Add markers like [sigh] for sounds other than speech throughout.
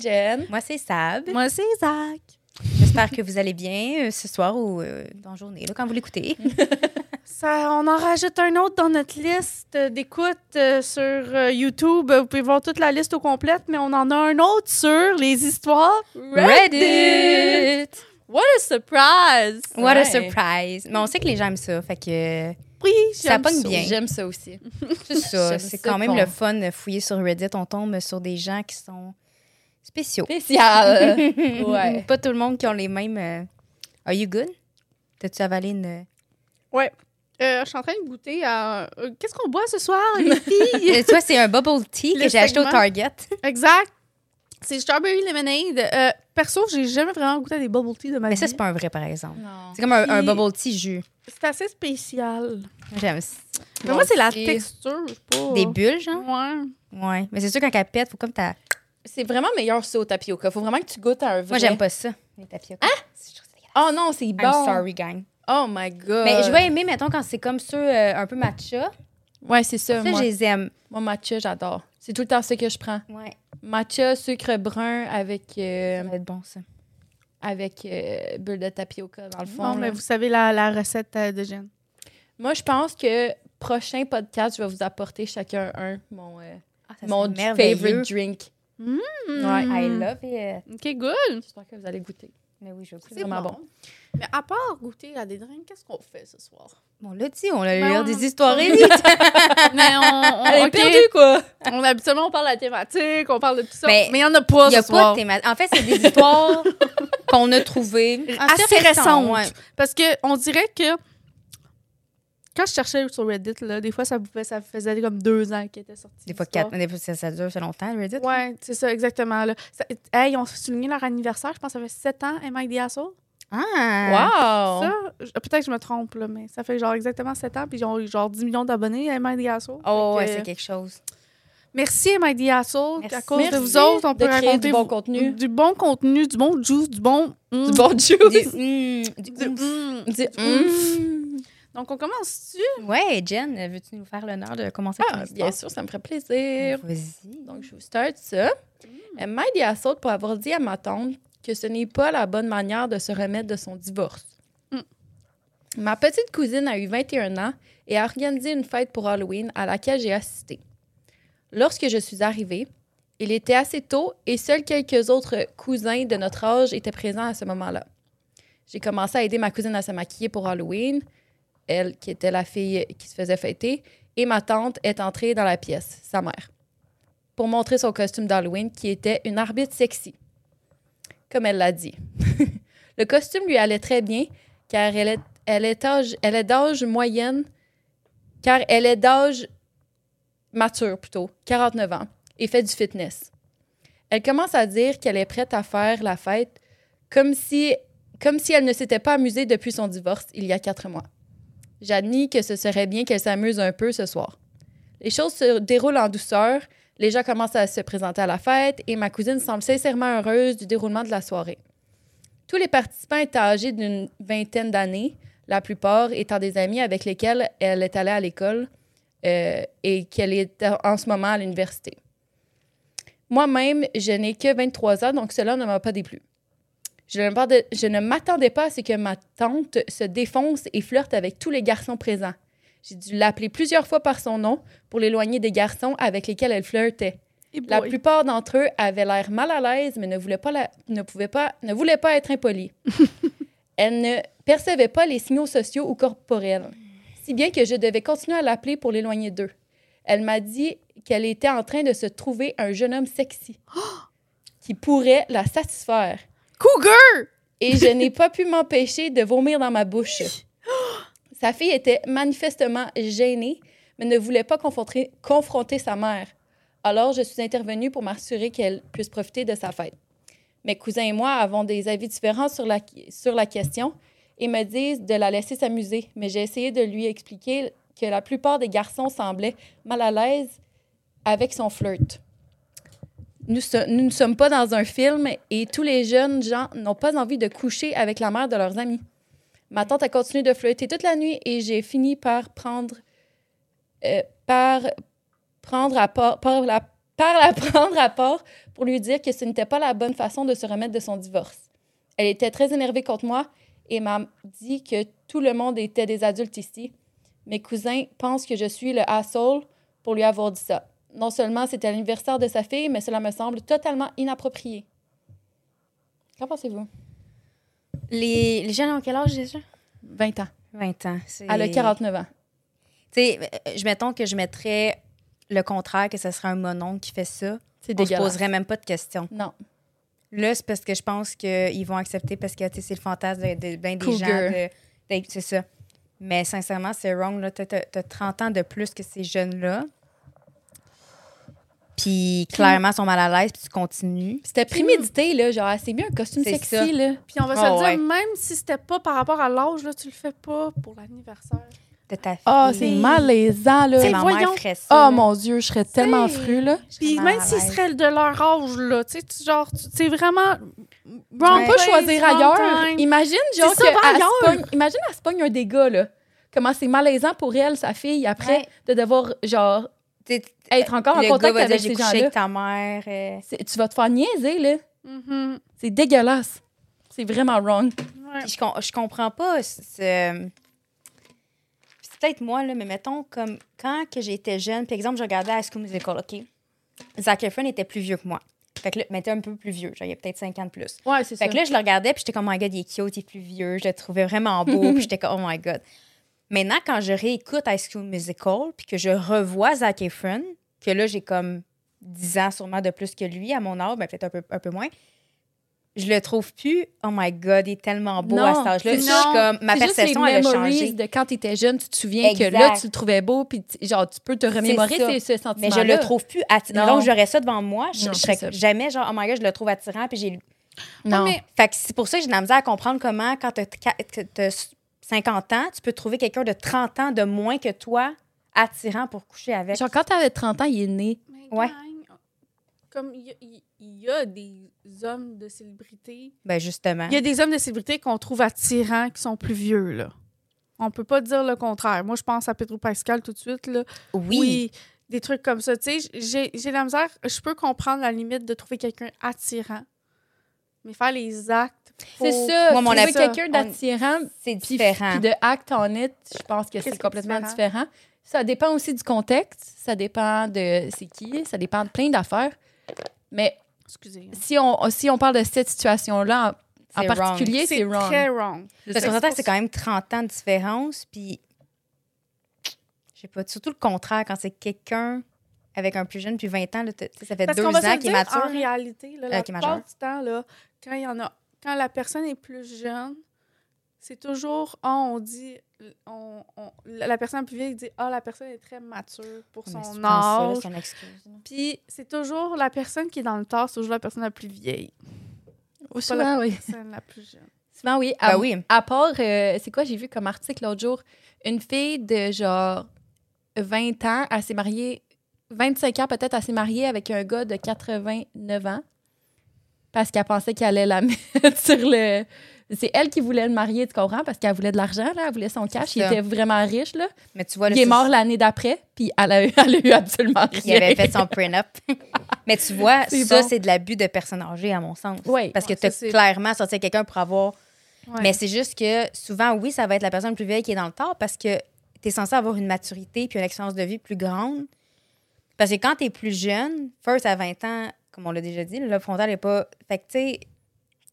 c'est Jen. Moi, c'est Sab. Moi, c'est Isaac. J'espère que vous allez bien euh, ce soir ou euh, dans la journée, là, quand vous l'écoutez. [laughs] Ça, on en rajoute un autre dans notre liste d'écoute euh, sur YouTube. Vous pouvez voir toute la liste au complète, mais on en a un autre sur les histoires Reddit! What a surprise! What a Ouais. surprise! Mais on sait que les gens aiment ça, fait que Oui, ça j'aime pogne ça. bien. J'aime ça aussi. c'est ça. [laughs] J'aime C'est ça quand même qu'on- le fun de fouiller sur Reddit. On tombe sur des gens qui sont spéciaux. Spécial. [laughs] ouais. Pas tout le monde qui ont les mêmes. euh, Are you good? T'as-tu avalé une. Euh, je suis en train de goûter à. euh, Qu'est-ce qu'on boit ce soir, les [laughs] filles? Euh, Toi, c'est un bubble tea Le que j'ai acheté au segment. Target. [laughs] exact. C'est Strawberry Lemonade. Euh, perso, j'ai jamais vraiment goûté à des bubble tea de ma Mais vie. ça, c'est pas un vrai, par exemple. Non. C'est comme un, un Puis- bubble tea jus. C'est assez spécial. J'aime ça. Mais Moi moi, c'est la aussi. texture. je sais pas. Des bulles, genre? Ouais. Ouais. Mais c'est sûr, quand elle pète, faut comme ta. C'est vraiment meilleur ça au tapioca. Faut vraiment que tu goûtes à un vrai. Moi, j'aime pas ça. Les tapioca. Hein? Oh non, c'est bon. I'm sorry, gang. Oh my god. Mais je vais aimer, mettons, quand c'est comme ceux euh, un peu matcha. Ouais, c'est ça. Ça, moi. je les aime. moi, matcha, j'adore. C'est tout le temps ce que je prends. Ouais. Matcha, sucre brun avec, euh, Ça va être bon, ça. avec euh, bulle de tapioca, dans le fond. Bon, là. mais vous savez la, la recette euh, de Jen? Moi, je pense que prochain podcast, je vais vous apporter chacun un, mon, euh, Ah, mon favorite drink. Mm. Ouais. I love it. OK, good. J'espère que vous allez goûter. Mais oui, je veux C'est vraiment bon. Mais à part goûter à des drinks, qu'est-ce qu'on fait ce soir? Bon, là, dit, on a Ben, lire on- des histoires Reddit. Mais [laughs] on, on, Elle est ok. perdue, quoi! on habituellement on parle de la thématique, on parle de tout ça. Mais Mais il n'y en a pas Il n'y a ce pas soir. de thématique. En fait, c'est des histoires [laughs] qu'on a trouvées. Assez récentes. ouais. Parce que on dirait que quand je cherchais sur Reddit, là, des fois ça, pouvait- ça faisait comme deux ans qu'elle était sortie. Des fois, quatre. Des fois, ça, ça dure ça longtemps, Reddit. Ouais, c'est ça, exactement. Là. Ça- hey, ils ont souligné leur anniversaire, je pense que ça fait sept ans, the Asshole? Ah! Wow! Peut-être que je me trompe, là, mais ça fait genre exactement 7 ans, puis ils ont eu genre 10 millions d'abonnés à Assault. Oh, ouais, que, c'est quelque chose. Merci Assault. Merci. À cause Merci de vous autres, on peut créer raconter du bon contenu. Du bon contenu, du bon juice, du bon. mm, Du bon juice! Du, mm, du du oomph. mm. Du- Mm. Donc, on commence-tu? Ouais, Jen, veux-tu nous faire l'honneur de commencer Ah, bien sûr, ça me ferait plaisir. Vas-y. Donc, je vous start ça. Elle m'aide à saute pour avoir dit à ma tante que ce n'est pas la bonne manière de se remettre de son divorce. Mm. Ma petite cousine a eu 21 ans et a organisé une fête pour Halloween à laquelle j'ai assisté. Lorsque je suis arrivée, il était assez tôt et seuls quelques autres cousins de notre âge étaient présents à ce moment-là. J'ai commencé à aider ma cousine à se maquiller pour Halloween, elle qui était la fille qui se faisait fêter, et ma tante est entrée dans la pièce, sa mère pour montrer son costume d'Halloween qui était une arbitre sexy. Comme elle l'a dit. [laughs] le costume lui allait très bien car elle est, elle est, elle est d'âge moyenne, car elle est d'âge mature plutôt, 49 ans, et fait du fitness. Elle commence à dire qu'elle est prête à faire la fête comme si, comme si elle ne s'était pas amusée depuis son divorce il y a quatre mois. J'admis que ce serait bien qu'elle s'amuse un peu ce soir. Les choses se déroulent en douceur, les gens commencent à se présenter à la fête et ma cousine semble sincèrement heureuse du déroulement de la soirée. Tous les participants étaient âgés d'une vingtaine d'années, la plupart étant des amis avec lesquels elle est allée à l'école euh, et qu'elle est en ce moment à l'université. Moi-même, je n'ai que 23 ans, donc cela ne m'a pas déplu. Je ne m'attendais- je ne m'attendais pas à ce que ma tante se défonce et flirte avec tous les garçons présents. J'ai dû l'appeler plusieurs fois par son nom pour l'éloigner des garçons avec lesquels elle flirtait. La plupart d'entre eux avaient l'air mal à l'aise, mais ne voulaient pas, la- ne pouvaient pas, ne voulaient pas être impolis. [laughs] Elle ne percevait pas les signaux sociaux ou corporels, si bien que je devais continuer à l'appeler pour l'éloigner d'eux. Elle m'a dit qu'elle était en train de se trouver un jeune homme sexy [gasps] qui pourrait la satisfaire. Cougar! Et je n'ai pas pu m'empêcher de vomir dans ma bouche. [gasps] Sa fille était manifestement gênée, mais ne voulait pas confronter, confronter sa mère. Alors, je suis intervenue pour m'assurer qu'elle puisse profiter de sa fête. Mes cousins et moi avons des avis différents sur la, sur la question et me disent de la laisser s'amuser, mais j'ai essayé de lui expliquer que la plupart des garçons semblaient mal à l'aise avec son flirt. Nous, ne sommes pas dans un film et tous les jeunes gens n'ont pas envie de coucher avec la mère de leurs amis. Ma tante a continué de flirter toute la nuit et j'ai fini par prendre, euh, à part, par la par la [laughs] prendre à part pour lui dire que ce n'était pas la bonne façon de se remettre de son divorce. Elle était très énervée contre moi et m'a dit que tout le monde était des adultes ici. Mes cousins pensent que je suis le asshole pour lui avoir dit ça. Non seulement c'était l'anniversaire de sa fille, mais cela me semble totalement inapproprié. Qu'en pensez-vous? Les, les jeunes ont quel âge déjà? 20 ans. 20 ans. C'est- Elle a 49 ans. Tu sais, euh, je mettons que je mettrais le contraire, que ce serait un monon qui fait ça. C'est On se poserait même pas de questions. Non. Là, c'est parce que je pense qu'ils vont accepter parce que tu sais, c'est le fantasme de, de ben des Cougar. gens. de- C'est ça. Mais sincèrement, c'est wrong. Là. T'as, t'as- t'as 30 ans de plus que ces jeunes-là. Puis clairement, ils sont mal à l'aise, puis tu continues. C'était prémédité, là. Genre, c'est bien un costume sexy, ça. là. Puis on va Oh, se dire, ouais. même si c'était pas par rapport à l'âge, là, tu le fais pas pour l'anniversaire. De ta fille. Ah, c'est malaisant, là. Ma voyons. mère ferait ça. Oh là. mon Dieu, je serais tellement fru, là. Puis même s'ils seraient de leur âge, là, tu sais, genre, tu- c'est vraiment. On wrong peut place, choisir ailleurs. time. Imagine, genre, que elle pogne- imagine, elle se pogne un dégât, là. Comment c'est malaisant pour elle, sa fille, après, Ouais. de devoir, genre, être encore en contact avec ces gens-là. avec ta mère. euh, C'est- Tu vas te faire niaiser, là. Mhm. C'est dégueulasse. C'est vraiment wrong. Ouais. Je, com- je comprends pas. ce- ce- C'est peut-être moi, là, mais mettons, comme quand que j'étais jeune, par exemple, je regardais High School Musical, OK? Zac Efron était plus vieux que moi. Fait que là, mais était un peu plus vieux. Genre, il y a peut-être 5 ans de plus. Ouais, c'est Fait que là, je le regardais, puis j'étais comme, oh my god, il est cute, il est plus vieux. Je le trouvais vraiment beau, [laughs] puis j'étais comme, oh my god. Maintenant, quand je réécoute High School Musical, puis que je revois Zac Efron, que là, j'ai comme 10 ans sûrement de plus que lui, à mon âge, ben, peut-être un peu, un peu moins, je le trouve plus, oh my god, il est tellement beau Non, à cet âge-là. Je suis non. comme, ma C'est juste perception, les elle a changé. de quand tu étais jeune, tu te souviens que là, tu le trouvais beau, puis genre, tu peux te remémorer ce sentiment Mais je le trouve plus attirant. Non. Donc, j'aurais ça devant moi, je, Non, je serais ça. jamais genre, oh my god, je le trouve attirant, puis j'ai Non. mais- Fait que c'est pour ça que j'ai de la misère à comprendre comment, quand tu as 50 ans, tu peux trouver quelqu'un de 30 ans de moins que toi attirant pour coucher avec. Genre, quand t'avais 30 ans, il est né. Mais Ouais. gang, Comme il y, a- y des hommes de célébrités. Ben justement. Il y a des hommes de célébrités qu'on trouve attirants qui sont plus vieux, là. On peut pas dire le contraire. Moi, je pense à Pedro Pascal tout de suite, là. Oui. des trucs comme ça. Tu sais, j'ai la misère. Je peux comprendre la limite de trouver quelqu'un attirant, mais faire les actes. C'est ça. Moi, mon trouver quelqu'un on- d'attirant, C'est différent. puis de act on it, je pense que c'est complètement différent? différent. Ça dépend aussi du contexte, ça dépend de c'est qui, ça dépend de plein d'affaires. Mais Excusez. hein. si on, si on parle de cette situation-là en, en C'est particulier, c'est wrong. très wrong. Parce qu'on s'entend que c'est quand même 30 ans de différence, puis je sais pas, surtout le contraire, quand c'est quelqu'un avec un plus jeune, puis 20 ans, là, ça fait Parce deux ans qu'il est mature. En là. réalité, là, la Euh, qui est plupart majeur. du temps, là, quand, il y en a, quand la personne est plus jeune, c'est toujours, ah, on dit, on, on- la personne la plus vieille dit, ah, la personne est très mature pour Mais son âge. c'est une excuse. là. Puis c'est toujours la personne qui est dans le tort, c'est toujours la personne la plus vieille. Souvent, Pas la oui. personne la plus jeune. Souvent, oui. À, Ben oui. à part, euh, c'est quoi, j'ai vu comme article l'autre jour, une fille de genre 20 ans, elle s'est mariée, 25 ans peut-être, elle s'est mariée avec un gars de 89 ans parce qu'elle pensait qu'elle allait la [laughs] mettre sur le. C'est elle qui voulait le marier, tu comprends? Parce qu'elle voulait de l'argent, là, elle voulait son cash. Il était vraiment riche, là. Mais tu vois, là, Il est mort l'année d'après, puis elle a, eu, [laughs] elle a eu absolument rien. Il avait fait son prenup. [laughs] Mais tu vois, ça, bon. c'est de l'abus de personnes âgées, à mon sens. Oui. Parce que Ouais, tu as ça, c'est- clairement sorti quelqu'un pour avoir. Ouais. Mais c'est juste que souvent, oui, ça va être la personne plus vieille qui est dans le tort parce que tu es censé avoir une maturité puis une expérience de vie plus grande. Parce que quand tu es plus jeune, first à 20 ans, comme on l'a déjà dit, le lobe frontal n'est pas. Fait que tu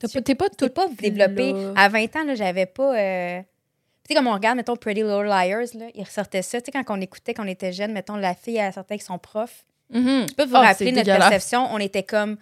sais, T'es pas tout pas développé. là. À 20 ans, là, j'avais pas. euh, Tu sais, comme on regarde, mettons, Pretty Little Liars, là, il ressortait ça. Tu sais, quand on écoutait, quand on était jeune, mettons, la fille, elle sortait avec son prof. Mhm. Je peux vous Ah, rappeler notre perception. On était comme.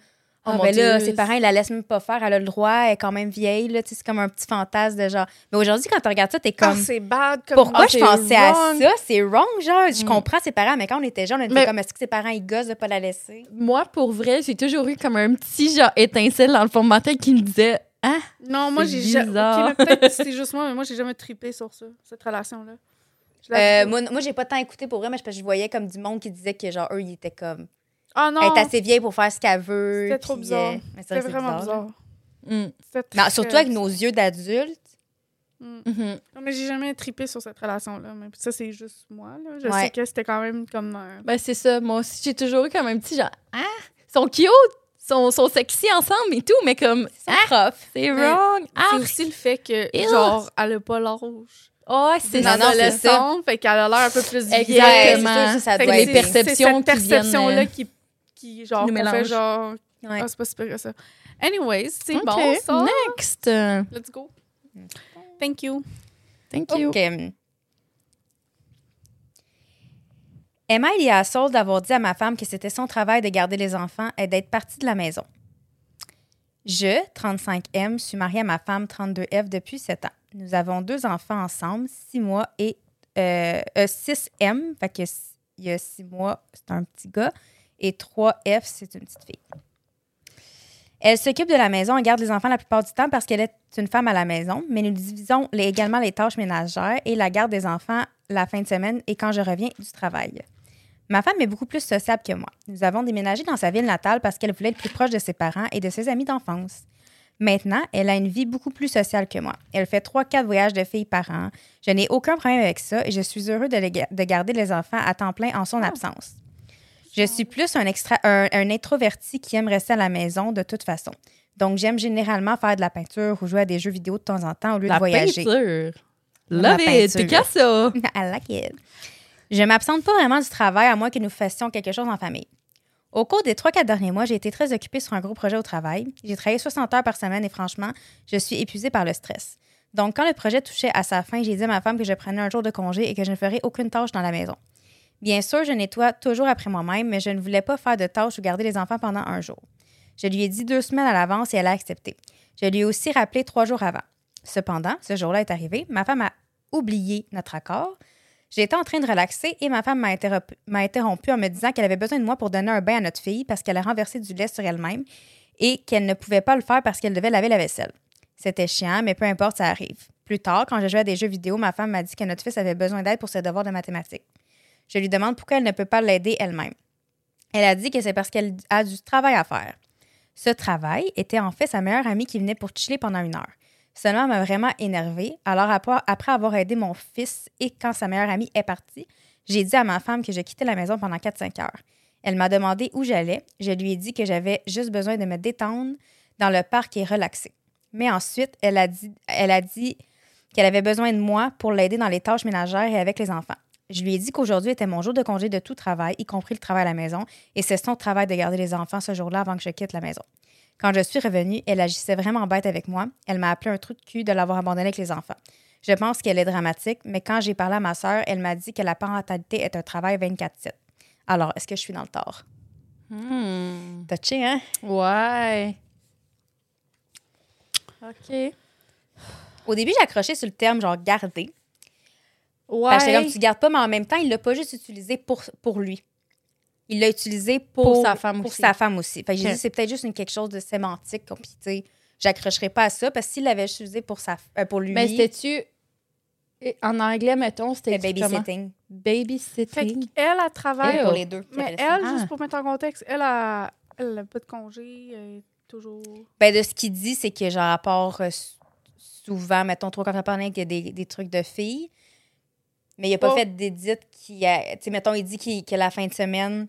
Oh Ah, mon ben là, Dieu. ses parents, ils la laissent même pas faire. Elle a le droit, elle est quand même vieille. Là, tu sais, c'est comme un petit fantasme de genre. Mais aujourd'hui, quand tu regardes ça, t'es Ah, comme. c'est bad. Comme Pourquoi Ah, je pensais à ça? C'est wrong, genre. Je Mm. comprends ses parents, mais quand on était jeunes, on était Mais- comme, est-ce que ses parents, ils gossent de pas la laisser? Moi, pour vrai, j'ai toujours eu comme un petit genre étincelle dans le fond de ma tête qui me disait Ah, Non, moi, C'est j'ai jamais. bizarre. Ok, mais peut-être que [laughs] c'est juste moi, mais moi, j'ai jamais trippé sur ça, cette relation-là. Euh, moi, moi j'ai pas tant écouté pour vrai, mais c'est parce que je voyais comme du monde qui disait que, genre, eux, ils étaient comme. Ah non, Elle est assez vieille pour faire ce qu'elle veut. C'était trop bizarre. euh, c'était vraiment bizarre, bizarre. Non, très surtout avec nos yeux d'adultes, Mm. Mhm. Non, mais j'ai jamais trippé sur cette relation-là. Mais ça, c'est juste moi. Là. Je Ouais. sais que c'était quand même comme un. Ben, c'est ça. Moi aussi, j'ai toujours eu comme un petit genre, ah, ils sont cute, ils sont, sont sexy ensemble et tout, mais comme, C'est ah, prof. c'est wrong. C'est Ah, aussi le fait que, Ew. genre, elle a pas l'âge. oh, c'est adolescente, fait qu'elle a l'air un peu plus vieille. Exactement. Ça Fait doit les être- c'est- perceptions cette viennent, perception-là euh, qui, qui, genre, nous qu'on fait genre, Ouais. ah, c'est pas super que ça. Anyways, c'est bon, ça. Next. Let's go. Thank you. Thank you. OK. Emma il y a Saul d'avoir dit à ma femme que c'était son travail de garder les enfants et d'être partie de la maison. Je, 35M, suis mariée à ma femme, 32F, depuis 7 ans. Nous avons deux enfants ensemble, 6 mois et euh, euh, 6M, fait que il y a 6 mois, c'est un petit gars, et 3F, c'est une petite fille. Elle s'occupe de la maison et garde les enfants la plupart du temps parce qu'elle est une femme à la maison, mais nous divisons les- également les tâches ménagères et la garde des enfants la fin de semaine et quand je reviens du travail. Ma femme est beaucoup plus sociable que moi. Nous avons déménagé dans sa ville natale parce qu'elle voulait être plus proche de ses parents et de ses amis d'enfance. Maintenant, elle a une vie beaucoup plus sociale que moi. Elle fait 3-4 voyages de filles par an. Je n'ai aucun problème avec ça et je suis heureux de, garder les enfants à temps plein en son absence. Je suis plus un, extra, un, un introverti qui aime rester à la maison de toute façon. Donc, j'aime généralement faire de la peinture ou jouer à des jeux vidéo de temps en temps au lieu La de voyager. peinture. La Love it. peinture. [laughs] Picasso. I like it. Je m'absente pas vraiment du travail à moins que nous fassions quelque chose en famille. Au cours des 3-4 derniers mois, j'ai été très occupée sur un gros projet au travail. J'ai travaillé 60 heures par semaine et franchement, je suis épuisée par le stress. Donc, quand le projet touchait à sa fin, j'ai dit à ma femme que je prenais un jour de congé et que je ne ferais aucune tâche dans la maison. Bien sûr, je nettoie toujours après moi-même, mais je ne voulais pas faire de tâches ou garder les enfants pendant un jour. Je lui ai dit deux semaines à l'avance et elle a accepté. Je lui ai aussi rappelé trois jours avant. Cependant, ce jour-là est arrivé, ma femme a oublié notre accord. J'étais en train de relaxer et ma femme m'a interrompu, en me disant qu'elle avait besoin de moi pour donner un bain à notre fille parce qu'elle a renversé du lait sur elle-même et qu'elle ne pouvait pas le faire parce qu'elle devait laver la vaisselle. C'était chiant, mais peu importe, ça arrive. Plus tard, quand je jouais à des jeux vidéo, ma femme m'a dit que notre fils avait besoin d'aide pour ses devoirs de mathématiques. Je lui demande pourquoi elle ne peut pas l'aider elle-même. Elle a dit que c'est parce qu'elle a du travail à faire. Ce travail était en fait sa meilleure amie qui venait pour chiller pendant une heure. Cela m'a vraiment énervée. Alors, après- avoir aidé mon fils et quand sa meilleure amie est partie, j'ai dit à ma femme que je quittais la maison pendant 4-5 heures. Elle m'a demandé où j'allais. Je lui ai dit que j'avais juste besoin de me détendre dans le parc et relaxer. Mais ensuite, elle a dit qu'elle avait besoin de moi pour l'aider dans les tâches ménagères et avec les enfants. Je lui ai dit qu'aujourd'hui était mon jour de congé de tout travail, y compris le travail à la maison, et c'est son travail de garder les enfants ce jour-là avant que je quitte la maison. Quand je suis revenue, elle agissait vraiment bête avec moi. Elle m'a appelé un trou de cul de l'avoir abandonnée avec les enfants. Je pense qu'elle est dramatique, mais quand j'ai parlé à ma sœur, elle m'a dit que la parentalité est un travail 24-7. Alors, est-ce que je suis dans le tort? Hmm. Touché, hein? Ouais. OK. Au début, j'ai accroché sur le terme genre garder. Ouais. Parce que comme tu gardes pas, mais en même temps, il l'a pas juste utilisé pour, pour lui. Il l'a utilisé pour, Pour sa femme pour aussi. sa femme aussi. Fait que j'ai dit, c'est peut-être juste une, quelque chose de sémantique. Puis, tu sais, j'accrocherai pas à ça parce que s'il l'avait utilisé pour, sa, euh, pour lui, Mais c'était-tu. eh, En anglais, mettons, c'était comment? babysitting. Fait Babysitting. qu'elle, elle travaille. Pour les deux. Mais elle, Ah. juste pour mettre en contexte, elle a, elle a pas de congé, elle est toujours. Ben, de ce qu'il dit, c'est que, genre, à part euh, souvent, mettons, trop quand on parle qu'il y a des, des trucs de filles, mais il a pas Oh. fait d'édite qui. a- Tu sais, mettons, il dit qu'il que la fin de semaine,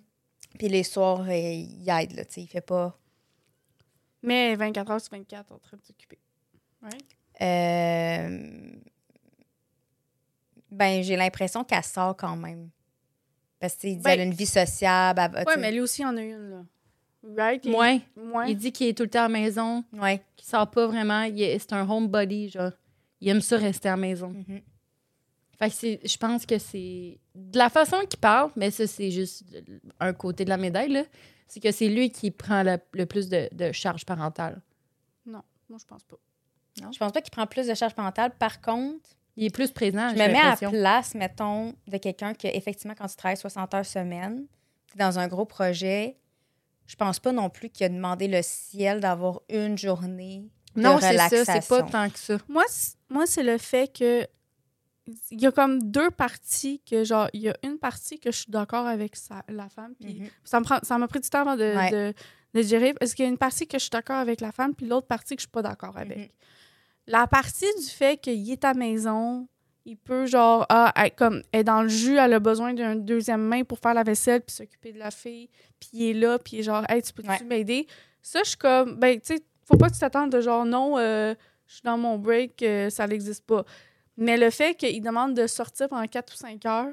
puis les soirs, euh, il aide, là, tu sais, il fait pas. Mais 24 heures sur 24 en train de s'occuper. Ouais. Euh, Ben, j'ai l'impression qu'elle sort quand même. Parce qu'il dit Ben- elle a une vie sociable. elle sais. mais lui aussi en a une, là. Right? Il- Ouais. Ouais. Il dit qu'il est tout le temps à la maison, Ouais. qu'il sort pas vraiment. C'est un homebody, genre. Il aime ça rester à la maison. Mhm. Fait que c'est- je pense que c'est de la façon qu'il parle, mais ça, c'est juste un côté de la médaille, là. C'est que c'est lui qui prend le, le plus de, de charge parentale. Non, moi, je pense pas. Je pense pas qu'il prend plus de charge parentale. Par contre, Il est plus présent, je me mets à place, mettons, de quelqu'un qui, effectivement, quand tu travailles 60 heures semaine, t'es dans un gros projet, je pense pas non plus qu'il a demandé le ciel d'avoir une journée de Non, c'est ça, c'est pas tant que ça. Moi c'est le fait que. Il y a comme deux parties que, genre, il y a une partie que je suis d'accord avec sa- la femme, puis Mhm. ça me prend, ça m'a pris du temps avant de, Ouais. de, de gérer. Parce qu'il y a une partie que je suis d'accord avec la femme, puis l'autre partie que je suis pas d'accord avec? Mhm. la partie du fait qu'il est à maison, il peut, genre, ah, être comme, être dans le jus, elle a besoin d'une deuxième main pour faire la vaisselle, puis s'occuper de la fille, puis il est là, puis il est genre, hey, tu Ouais. m'aider? Ça, je suis comme, ben, tu sais, faut pas que tu t'attendes de genre, non, euh, je suis dans mon break, euh, ça n'existe pas. Mais le fait qu'il demande de sortir pendant 4 ou 5 heures,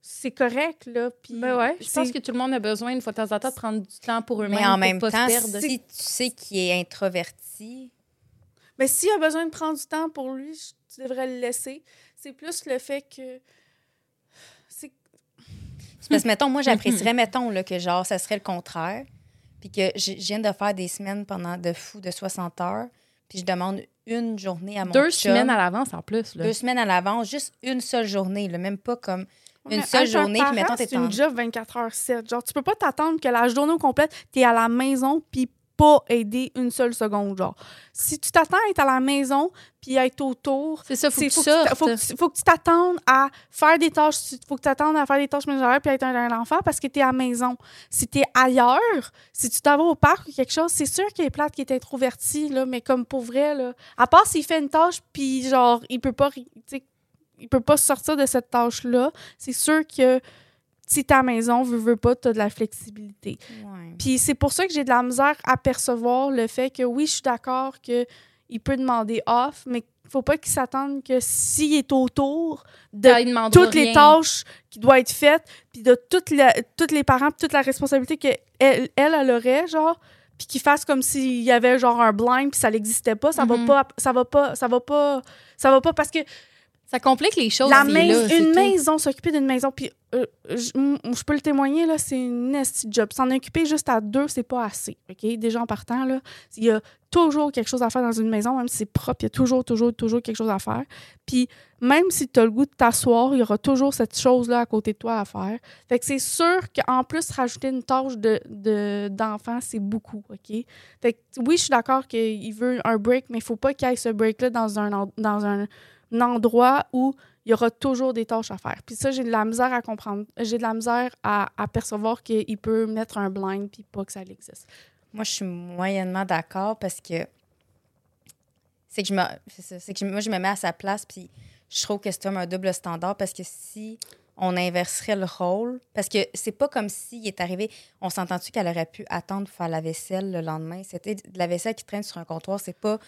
c'est correct, là. Puis Ben ouais, je pense que tout le monde a besoin, une fois de temps en temps, de prendre du temps pour eux-mêmes. Mais en même pas temps, si tu sais qu'il est introverti, Mais s'il a besoin de prendre du temps pour lui, je- tu devrais le laisser. C'est plus le fait que. C'est parce que, mettons, moi, j'apprécierais, [laughs] mettons, là, que genre, ça serait le contraire. Puis que je je viens de faire des semaines pendant de fou de 60 heures. Puis je demande une journée à mon Deux chum. semaines à l'avance en plus. Là. Deux semaines à l'avance, juste une seule journée, là, même pas comme une Mais seule journée, parent, puis mettons, t'es C'est en... une job 24 heures 7. Genre, tu peux pas t'attendre que la journée au complète, t'es à la maison, puis pas aider une seule seconde. Genre, si tu t'attends à être à la maison, puis à être autour, C'est ça, faut que tu faut, que tu t'a- sortes. faut, que tu- faut que tu t'attendes à faire des tâches. faut que tu t'attendes à faire des tâches ménagères puis à être un, un enfant parce que tu es à la maison. Si tu es ailleurs, si tu t'en vas au parc ou quelque chose, c'est sûr qu'il est plate qui est introverti, là, mais comme pour vrai, là. À part s'il fait une tâche puis genre, il peut pas, il peut pas sortir de cette tâche-là, c'est sûr que si la maison, veux, veux pas, tu as de la flexibilité. Ouais. Puis c'est pour ça que j'ai de la misère à percevoir le fait que oui, je suis d'accord que il peut demander off, mais il faut pas qu'il s'attende que s'il est autour de Ah, demandera toutes les tâches qui doivent être faites, puis de toutes les, toutes les parents, puis toute la responsabilité qu'elle elle, elle, aurait, genre, puis qu'il fasse comme s'il y avait genre un blind puis ça n'existait pas, ça Mhm. va pas, ça va pas, ça va pas, ça va pas parce que Ça complique les choses. la là, une maison, s'occuper d'une maison, puis euh, je peux le témoigner, là, c'est une nasty job. S'en occuper juste à deux, c'est pas assez, OK? Déjà en partant, là, il y a toujours quelque chose à faire dans une maison, même si c'est propre, il y a toujours, toujours, toujours quelque chose à faire. Puis même si tu as le goût de t'asseoir, il y aura toujours cette chose-là à côté de toi à faire. Fait que c'est sûr qu'en plus, rajouter une tâche de, de- d'enfant, c'est beaucoup, OK? Fait que oui, je suis d'accord qu'il veut un break, mais il faut pas qu'il y ait ce break-là dans un, dans un endroit où il y aura toujours des tâches à faire. Puis ça, j'ai de la misère à comprendre. J'ai de la misère à, à percevoir qu'il peut mettre un blind puis pas que ça existe. Moi, je suis moyennement d'accord parce que c'est que je me moi je me mets à sa place puis je trouve que c'est comme un double standard parce que si on inverserait le rôle parce que c'est pas comme s'il est arrivé on s'entend-tu qu'elle aurait pu attendre pour faire la vaisselle le lendemain? C'était de la vaisselle qui traîne sur un comptoir c'est pas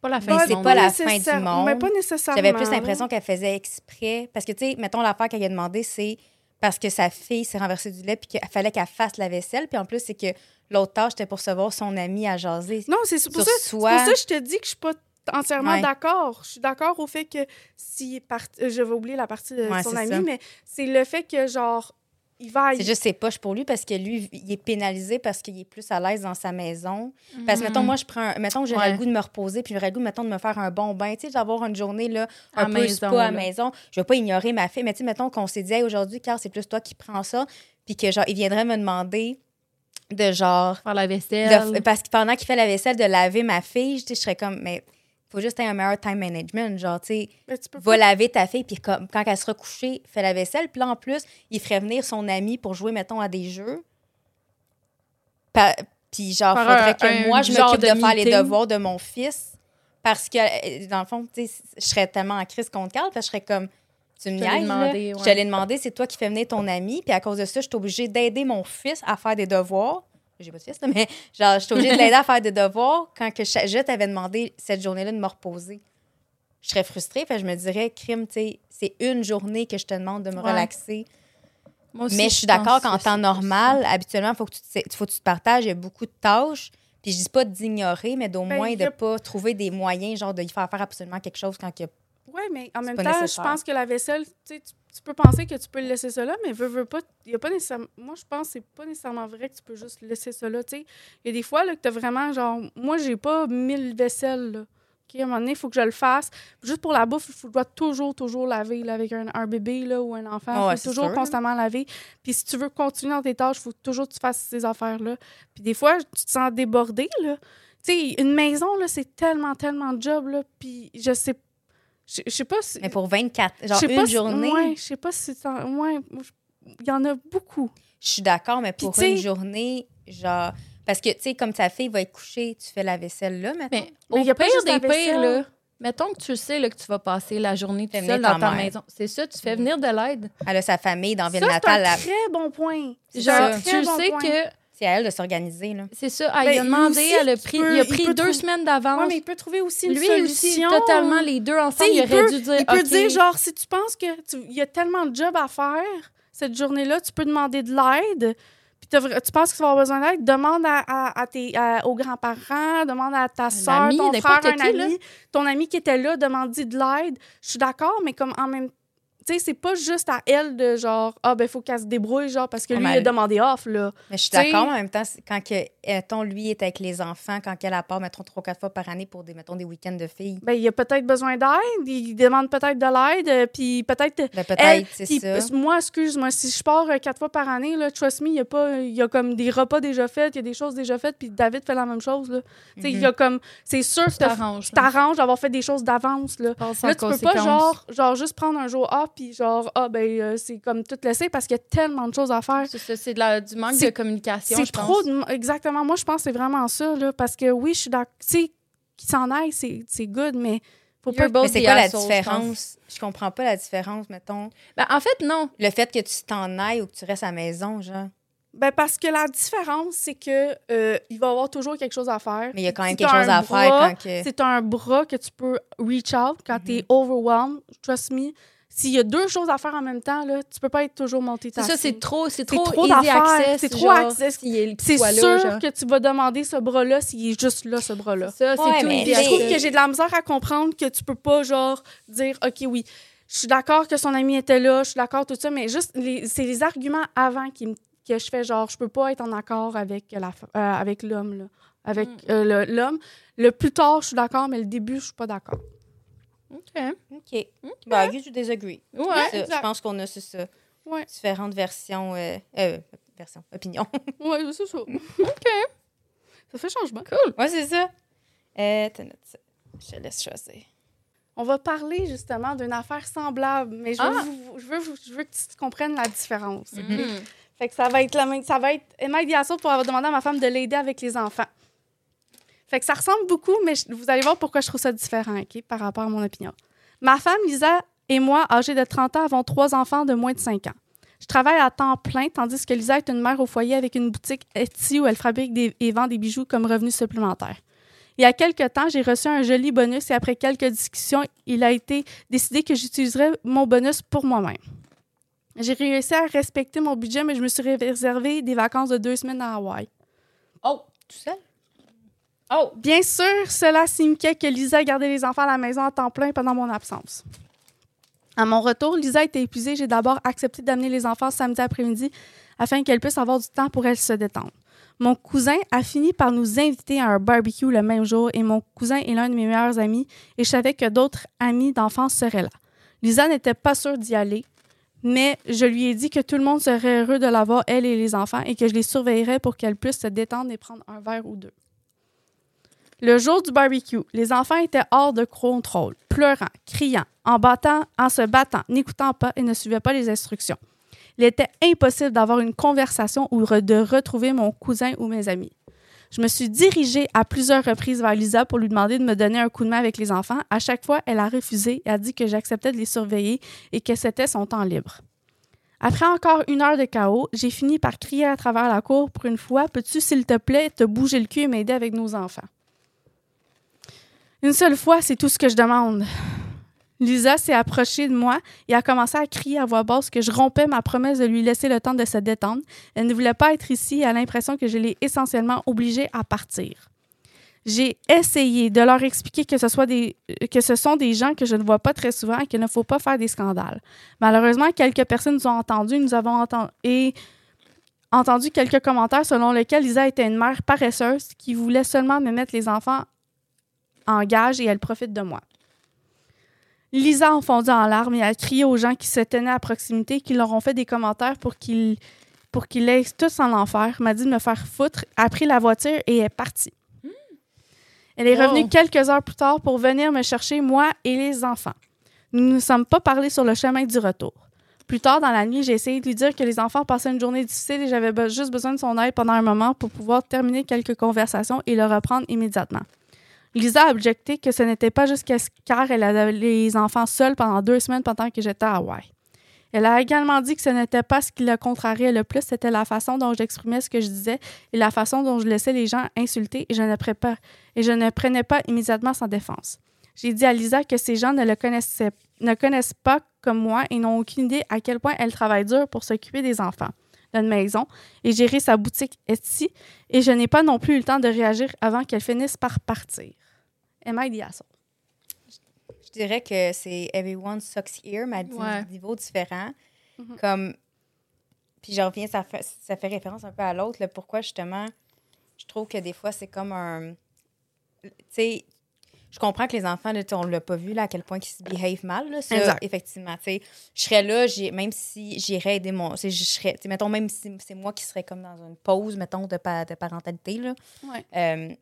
Pas la fin du c'est monde. pas la fin du monde. Mais pas nécessairement. j'avais plus l'impression qu'elle faisait exprès parce que tu sais mettons l'affaire qu'elle a demandé c'est parce que sa fille s'est renversée du lait puis qu'il fallait qu'elle fasse la vaisselle puis en plus c'est que l'autre tâche c'était pour recevoir son ami à jaser Non, c'est pour, ça, c'est pour soi. ça que je te dis que je suis pas entièrement Ouais. d'accord. Je suis d'accord au fait que si part... euh, je vais oublier la partie de Ouais, son ami, ça. mais c'est le fait que genre il va C'est juste ses poches pour lui parce que lui, il est pénalisé parce qu'il est plus à l'aise dans sa maison. Parce que, mettons, Mhm. moi, je prends un- mettons, que j'aurais Ouais. le goût de me reposer, puis j'aurais le goût, mettons, de me faire un bon bain, tu sais, d'avoir une journée, là, À un peu maison, spa à maison. Je vais pas ignorer ma fille, mais tu sais, mettons qu'on s'est dit, hey, aujourd'hui, Carl, c'est plus toi qui prends ça, puis que, genre, il viendrait me demander de, genre, Faire la de- vaisselle. parce que pendant qu'il fait la vaisselle, de laver ma fille, sais, je serais comme, mais faut juste avoir un meilleur time management, genre, tu sais, va pas- laver ta fille, puis comme, quand elle sera couchée, fait la vaisselle. Puis là, en plus, il ferait venir son ami pour jouer, mettons, à des jeux. Pa- Puis genre, Faire faudrait un- que un moi, je m'occupe de, de faire les devoirs de mon fils. Parce que, euh, dans le fond, tu sais, je serais tellement en crise contre Carl, parce que je serais comme, tu me niaises, demander, ouais. Je t'allais demander, c'est toi qui fais venir ton ami. Puis à cause de ça, je suis obligée d'aider mon fils à faire des devoirs. J'ai pas de fils, là, mais genre, je suis obligée de l'aider à faire des devoirs quand que je, je t'avais demandé cette journée-là de me reposer. Je serais frustrée, je me dirais, crime, tu sais, c'est une journée que je te demande de me Ouais. relaxer. Moi aussi, Mais je suis d'accord qu'en que temps normal, habituellement, il faut, que tu te- faut que tu te partages. Il y a beaucoup de tâches. Puis je dis pas d'ignorer, mais d'au Ben, moins de pas trouver des moyens, genre de y faire faire absolument quelque chose quand il y a. Oui, mais en même pas temps, je pense que la vaisselle, tu tu, tu peux penser que tu peux le laisser ça là, mais veux, veux pas, y a pas nécessairement, moi, je pense que c'est pas nécessairement vrai que tu peux juste laisser tu sais. Il y a des fois, là, que t'as vraiment, genre, moi, j'ai pas mille vaisselles, là. OK, à un moment donné, il faut que je le fasse. Juste pour la bouffe, il faut, je dois toujours, toujours laver, là, avec un, un bébé, là, ou un enfant. Il ouais, faut toujours sûr. constamment laver. Puis si tu veux continuer dans tes tâches, il faut toujours que tu fasses ces affaires-là. Puis des fois, tu te sens débordé, là. Tu une maison, là, c'est tellement, tellement de job, là. Puis je sais je je sais pas si. Mais pour 24, genre je sais une pas si- journée, ouais, je sais pas si Ouais, il y en a beaucoup. je suis d'accord, mais pour une journée, genre. Parce que, tu sais, comme ta fille va être couchée, tu fais la vaisselle là maintenant. Mais Mais au y a pas pire des pires, là, mettons que tu sais là, que tu vas passer la journée tout Fais seul venir dans ta mère. maison. C'est ça, tu fais venir de l'aide. Elle a sa famille dans Ça, ville c'est un très bon point. Genre, ça. tu bon sais point. que C'est à elle de s'organiser, là. c'est ça. Elle Ben, il a lui demandé, aussi, elle a tu pris, peux- il a il pris peut deux trouver- semaines Ouais, d'avance. mais il peut trouver aussi une Lui aussi, solution. totalement les deux Tu ensemble, sais, il, il aurait peut, dû dire il peut OK. dire, genre, si tu penses que tu- il y a tellement de jobs à faire cette journée-là, tu peux demander de l'aide. Puis t'as vra- tu penses que tu vas avoir besoin d'aide, demande à, à- à tes, à- aux grands-parents, demande à ta soeur, ami, ton n'importe frère, un qui, là. ami, ton ami qui était là, demande-y de l'aide. Je suis d'accord, mais comme en même tu sais, c'est pas juste à elle de genre, ah, ben, faut qu'elle se débrouille, genre, parce que lui, il a demandé off, là. Mais je suis d'accord, en même temps, quand que, mettons, lui est avec les enfants, quand elle a part, mettons, trois, quatre fois par année pour des, mettons, des week-ends de filles. Ben, il a peut-être besoin d'aide, il demande peut-être de l'aide, euh, puis peut-être. Ben, Elle, peut-être, c'est ça. Moi, excuse-moi, si je pars euh, quatre fois par année, là, trust me, il y a pas, il y a comme des repas déjà faits, il y a des choses déjà faites, puis David fait la même chose, là. Tu sais, il y a comme, c'est sûr que Tu t'arranges. d'avoir fait des choses d'avance, là. Là, tu peux pas, genre, genre, juste prendre un jour off, puis genre, ah, ben, euh, c'est comme tout laisser, parce qu'il y a tellement de choses à faire. C'est ça, c'est de la- du manque C'est- de communication, C'est je pense. trop, de- exactement. Moi, je pense que c'est vraiment ça, là, parce que oui, je suis d'accord. Tu sais, qu'il s'en aille, c'est c'est good, mais faut pas Mais c'est the quoi la différence? Je comprends pas la différence, mettons. Ben, en fait, non. Le fait que tu t'en ailles ou que tu restes à la maison, genre. Ben parce que la différence, c'est que euh, il va y avoir toujours quelque chose à faire. Mais il y a quand même Si quelque chose à faire quand que. C'est un bras que tu peux reach out quand tu es overwhelmed. Trust me. S'il y a deux choses à faire en même temps, là, tu peux pas être toujours monté C'est ça, c'est trop, c'est C'est trop, trop easy d'affaires, access. c'est trop access. C'est sûr genre. que tu vas demander ce bras-là s'il est juste là, ce bras-là. Ça, c'est Ouais, tout mais je trouve que j'ai de la misère à comprendre que tu peux pas, genre, dire, OK, oui, je suis d'accord que son ami était là, je suis d'accord, tout ça, mais juste, les- c'est les arguments avant qui me- que je fais, genre, je peux pas être en accord avec la euh, avec l'homme, là. Avec Mm. euh, le- l'homme. Le plus tard, je suis d'accord, mais le début, je suis pas d'accord. OK. OK. Agree to disagree. Ouais. C'est ça. exact. Je pense qu'on a, c'est ça. Ouais. Différentes versions. Euh, euh, versions. Opinions. [laughs] Ouais, c'est ça. [laughs] OK. Ça fait changement. ouais, c'est ça. Euh. Je te laisse choisir. On va parler justement d'une affaire semblable, mais je veux, Ah. vous- je veux, vous- je veux que tu comprennes la différence. ok? Mhm. Fait que ça va être la même, ça va être Emma Diasso pour avoir demandé à ma femme de l'aider avec les enfants. Fait que ça ressemble beaucoup, mais je- vous allez voir pourquoi je trouve ça différent, OK, par rapport à mon opinion. Ma femme, Lisa, et moi, âgés de 30 ans, avons trois enfants de moins de 5 ans. Je travaille à temps plein, tandis que Lisa est une mère au foyer avec une boutique Etsy où elle fabrique et vend des bijoux comme revenu supplémentaire. Il y a quelques temps, j'ai reçu un joli bonus et après quelques discussions, il a été décidé que j'utiliserais mon bonus pour moi-même. J'ai réussi à respecter mon budget, mais je me suis réservé des vacances de deux semaines à Hawaï. Oh, Tout seul? Oh. Bien sûr, cela signifiait que Lisa gardait les enfants à la maison à temps plein pendant mon absence. À mon retour, Lisa était épuisée. J'ai d'abord accepté d'amener les enfants samedi après-midi afin qu'elle puisse avoir du temps pour elle se détendre. Mon cousin a fini par nous inviter à un barbecue le même jour et mon cousin est l'un de mes meilleurs amis et je savais que d'autres amis d'enfance seraient là. Lisa n'était pas sûre d'y aller, mais je lui ai dit que tout le monde serait heureux de la voir, elle et les enfants, et que je les surveillerais pour qu'elle puisse se détendre et prendre un verre ou deux. Le jour du barbecue, les enfants étaient hors de contrôle, pleurant, criant, en battant, en se battant, n'écoutant pas et ne suivaient pas les instructions. Il était impossible d'avoir une conversation ou de retrouver mon cousin ou mes amis. Je me suis dirigée à plusieurs reprises vers Lisa pour lui demander de me donner un coup de main avec les enfants. À chaque fois, elle a refusé et a dit que j'acceptais de les surveiller et que c'était son temps libre. Après encore une heure de chaos, j'ai fini par crier à travers la cour pour une fois Peux-tu, s'il te plaît, te bouger le cul et m'aider avec nos enfants Une seule fois, c'est tout ce que je demande. Lisa s'est approchée de moi et a commencé à crier à voix basse que je rompais ma promesse de lui laisser le temps de se détendre. Elle ne voulait pas être ici et a l'impression que je l'ai essentiellement obligée à partir. J'ai essayé de leur expliquer que ce, soit des, que ce sont des gens que je ne vois pas très souvent et qu'il ne faut pas faire des scandales. Malheureusement, quelques personnes nous ont entendus. Nous avons et entendu quelques commentaires selon lesquels Lisa était une mère paresseuse qui voulait seulement me mettre les enfants en gage et elle profite de moi. Lisa a fondu en larmes et a crié aux gens qui se tenaient à proximité, qui leur ont fait des commentaires pour qu'ils pour qu'ils aillent tous en enfer, m'a dit de me faire foutre, a pris la voiture et est partie. Elle est revenue quelques heures plus tard pour venir me chercher, moi et les enfants. Nous ne nous sommes pas parlé sur le chemin du retour. Plus tard dans la nuit, j'ai essayé de lui dire que les enfants passaient une journée difficile et j'avais juste besoin de son aide pendant un moment pour pouvoir terminer quelques conversations et le reprendre immédiatement. Lisa a objecté que ce n'était pas juste qu'est-ce- car elle avait les enfants seuls pendant deux semaines pendant que j'étais à Hawaï. Elle a également dit que ce n'était pas ce qui la contrariait le plus, c'était la façon dont j'exprimais ce que je disais et la façon dont je laissais les gens insulter et je ne, et je ne prenais pas immédiatement sa défense. J'ai dit à Lisa que ces gens ne le connaissaient, ne connaissent pas comme moi et n'ont aucune idée à quel point elle travaille dur pour s'occuper des enfants, d'une maison et gérer sa boutique Etsy et je n'ai pas non plus eu le temps de réagir avant qu'elle finisse par partir. Am I the asshole? Je dirais que c'est Everyone Sucks Here, mais à des Ouais. niveaux différents. Mhm. Comme. Puis je reviens, ça fait, ça fait référence un peu à l'autre. Pourquoi, justement, je trouve que des fois, c'est comme un. Tu sais, je comprends que les enfants, là, on l'a pas vu, là, à quel point ils se behave mal. Là, ça, Exact. effectivement. Tu sais, je serais là, même si j'irais aider mon. Je serais, mettons, même si c'est moi qui serais comme dans une pause, mettons, de, pa- de parentalité, là. Ouais. Euh,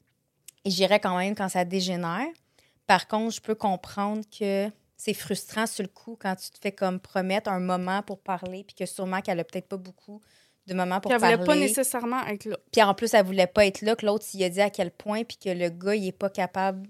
et j'irais quand même quand ça dégénère. Par contre, je peux comprendre que c'est frustrant sur le coup quand tu te fais comme promettre un moment pour parler, puis que sûrement qu'elle a peut-être pas beaucoup de moments pour Puis elle voulait parler. pas nécessairement être là. Puis en plus, elle voulait pas être là, que l'autre, il a dit à quel point, puis que le gars, il est pas capable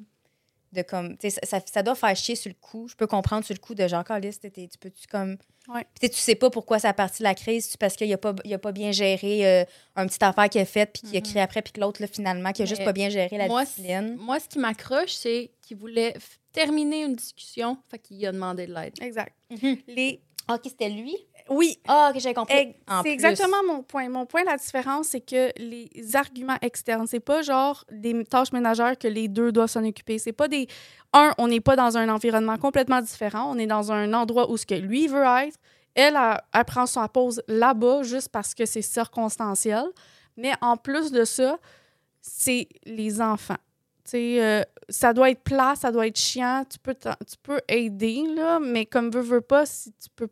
de comme. Ça, ça, ça doit faire chier sur le coup. Je peux comprendre sur le coup de genre, Carlis, tu peux-tu comme. Ouais. Tu sais, pas pourquoi ça a parti de la crise, c'est parce qu'il a pas, il a pas bien géré euh, un petit affaire qu'il a fait, puis qu'il a créé après, puis que l'autre, finalement, qui a juste pas bien géré la moi, discipline. Moi, ce qui m'accroche, c'est qu'il voulait terminer une discussion, fait qu'il a demandé de l'aide. Exact. Mhm. Les... Ah, OK, c'était lui? Oui, Ah, OK, j'avais compris. C'est exactement mon point. Mon point, la différence, c'est que les arguments externes, c'est pas genre des tâches ménagères que les deux doivent s'en occuper. C'est pas des. Un, on n'est pas dans un environnement complètement différent. On est dans un endroit où ce que lui veut être. Elle, elle, elle prend sa pause là-bas juste parce que c'est circonstanciel. Mais en plus de ça, c'est les enfants. Tu sais, euh, ça doit être plat, ça doit être chiant. Tu peux, t'en- tu peux aider, là, mais comme veux, veux pas, si tu peux.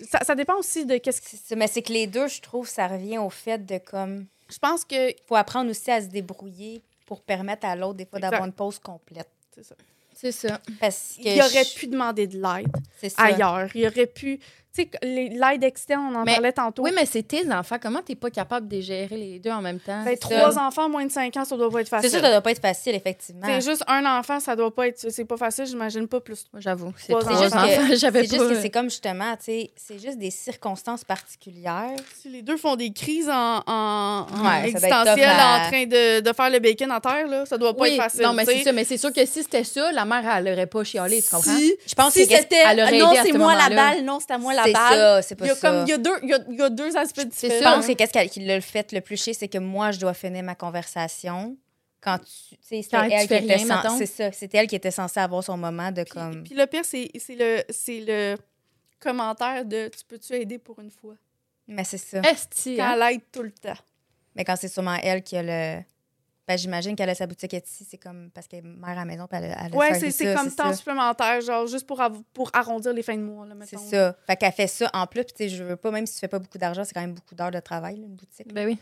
Ça, ça dépend aussi de qu'est-ce que. C'est ça, Mais c'est que les deux, je trouve, ça revient au fait de comme. Je pense que. faut apprendre aussi à se débrouiller pour permettre à l'autre, des fois, d'avoir une pause complète. C'est ça. C'est ça. Parce que. Il aurait je- pu demander de l'aide ailleurs. Il aurait pu. Tu sais, les- l'aide externe, on en Mais- parlait tantôt. Oui, mais c'est tes enfants. Comment t'es pas capable de gérer les deux en même temps? Ben, c'est trois ça. enfants, moins de cinq ans, ça doit pas être C'est facile. sûr que ça doit pas être facile, effectivement. C'est juste un enfant, ça doit pas être. C'est pas facile, j'imagine pas plus. J'avoue. C'est C'est juste enfants. que- [laughs] J'avais C'est pas... juste que c'est comme justement, tu sais, c'est juste des circonstances particulières. Si les deux font des crises en, en, en Ouais, ça doit être existentiel tough à- en train de, de faire le bacon en terre, là, ça doit pas Oui, être facile. non, mais c'est ça. Mais c'est sûr que si c'était ça, la mère, elle aurait pas chialé, tu comprends? Si, Je pense si que c'était. elle aurait non, c'est ce moi la balle, non, c'est à moi la C'est ça, c'est pas Il y a ça. comme il y a deux, il y a, il y a deux aspects C'est différents. Je pense que qu'est-ce qu'elle- qui l'a fait le plus chier, c'est que moi, je dois finir ma conversation quand tu. Quand C'était elle qui était. C'est ça. C'était elle qui était censée avoir son moment de Puis, comme. puis le pire, c'est c'est le, c'est le commentaire de Tu peux-tu aider pour une fois? Mais c'est ça. Quand hein? elle aide tout le temps. Mais quand c'est sûrement elle qui a le. Ben, j'imagine qu'elle a sa boutique Etsy, c'est comme parce qu'elle est mère à la maison, puis elle, a- elle a Ouais, c'est comme temps ça. supplémentaire, genre juste pour, pour arrondir les fins de mois. là, C'est ça. Fait qu'elle fait ça en plus, puis tu sais, je veux pas, même si tu fais pas beaucoup d'argent, c'est quand même beaucoup d'heures de travail, là, une boutique. Ben oui.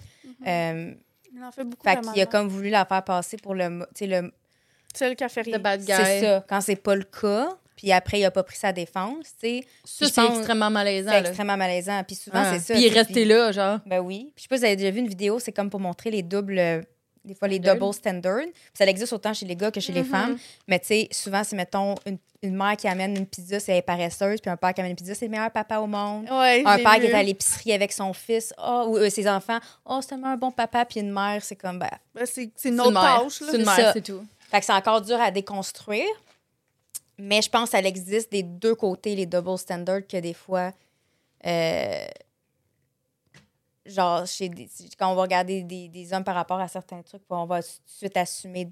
Euh, Il en fait beaucoup. fait qu'il a comme voulu la faire passer pour le. mo- Tu sais, le. C'est le café The bad guy. C'est ça. Quand c'est pas le cas, puis après, il a pas pris sa défense, tu sais, Ça, c'est extrêmement malaisant. c'est extrêmement malaisant. Puis souvent, Ah. c'est ça. Puis il est resté là, genre. Ben oui. Puis je sais pas si vous avez déjà vu une vidéo, c'est comme pour montrer les doubles. Des fois, les Standard. double standards. Puis ça existe autant chez les gars que chez les Mhm. femmes. Mais tu sais, souvent, c'est, mettons, une, une mère qui amène une pizza, c'est paresseuse. Puis un père qui amène une pizza, c'est le meilleur papa au monde. Ouais, un père qui est à l'épicerie avec son fils oh, ou euh, ses enfants. Oh, c'est tellement un bon papa. Puis une mère, c'est comme. Ben, Ben, c'est une autre tâche. là. C'est une mère, c'est tout. Fait que c'est encore dur à déconstruire. Mais je pense qu'elle existe des deux côtés, les double standards, que des fois, euh, genre, chez des- quand on va regarder des, des hommes par rapport à certains trucs, on va tout de suite assumer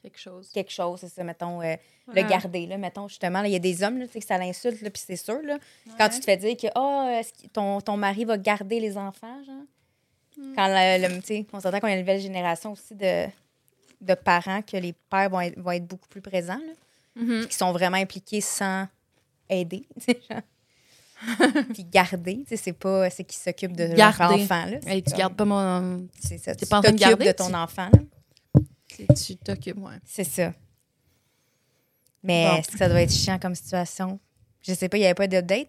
Quelque chose. quelque chose, c'est ça, mettons, euh, Ouais. le garder, là, mettons, justement. Il y a des hommes, là, tu sais, que ça l'insulte, puis c'est sûr, là. Quand tu te fais dire que, oh, est-ce que ton, ton mari va garder les enfants, genre? Mm. Quand, le, le- tu sais, on s'entend qu'on a une nouvelle génération aussi de, de parents, que les pères vont être, vont être beaucoup plus présents, là Mhm. qui sont vraiment impliqués sans aider, [laughs] tu sais, genre. [laughs] Puis garder, tu sais, c'est pas c'est qui s'occupe de leur Garder. enfant là. Hey, tu C'est gardes pas mon. comme- c'est ça. t'es Tu pas en train de t'occupes garder, de ton tu- enfant. là. Tu t'occupes, ouais. C'est ça. Mais Bon. est-ce que ça doit être chiant comme situation? Je sais pas, il n'y avait pas d'update?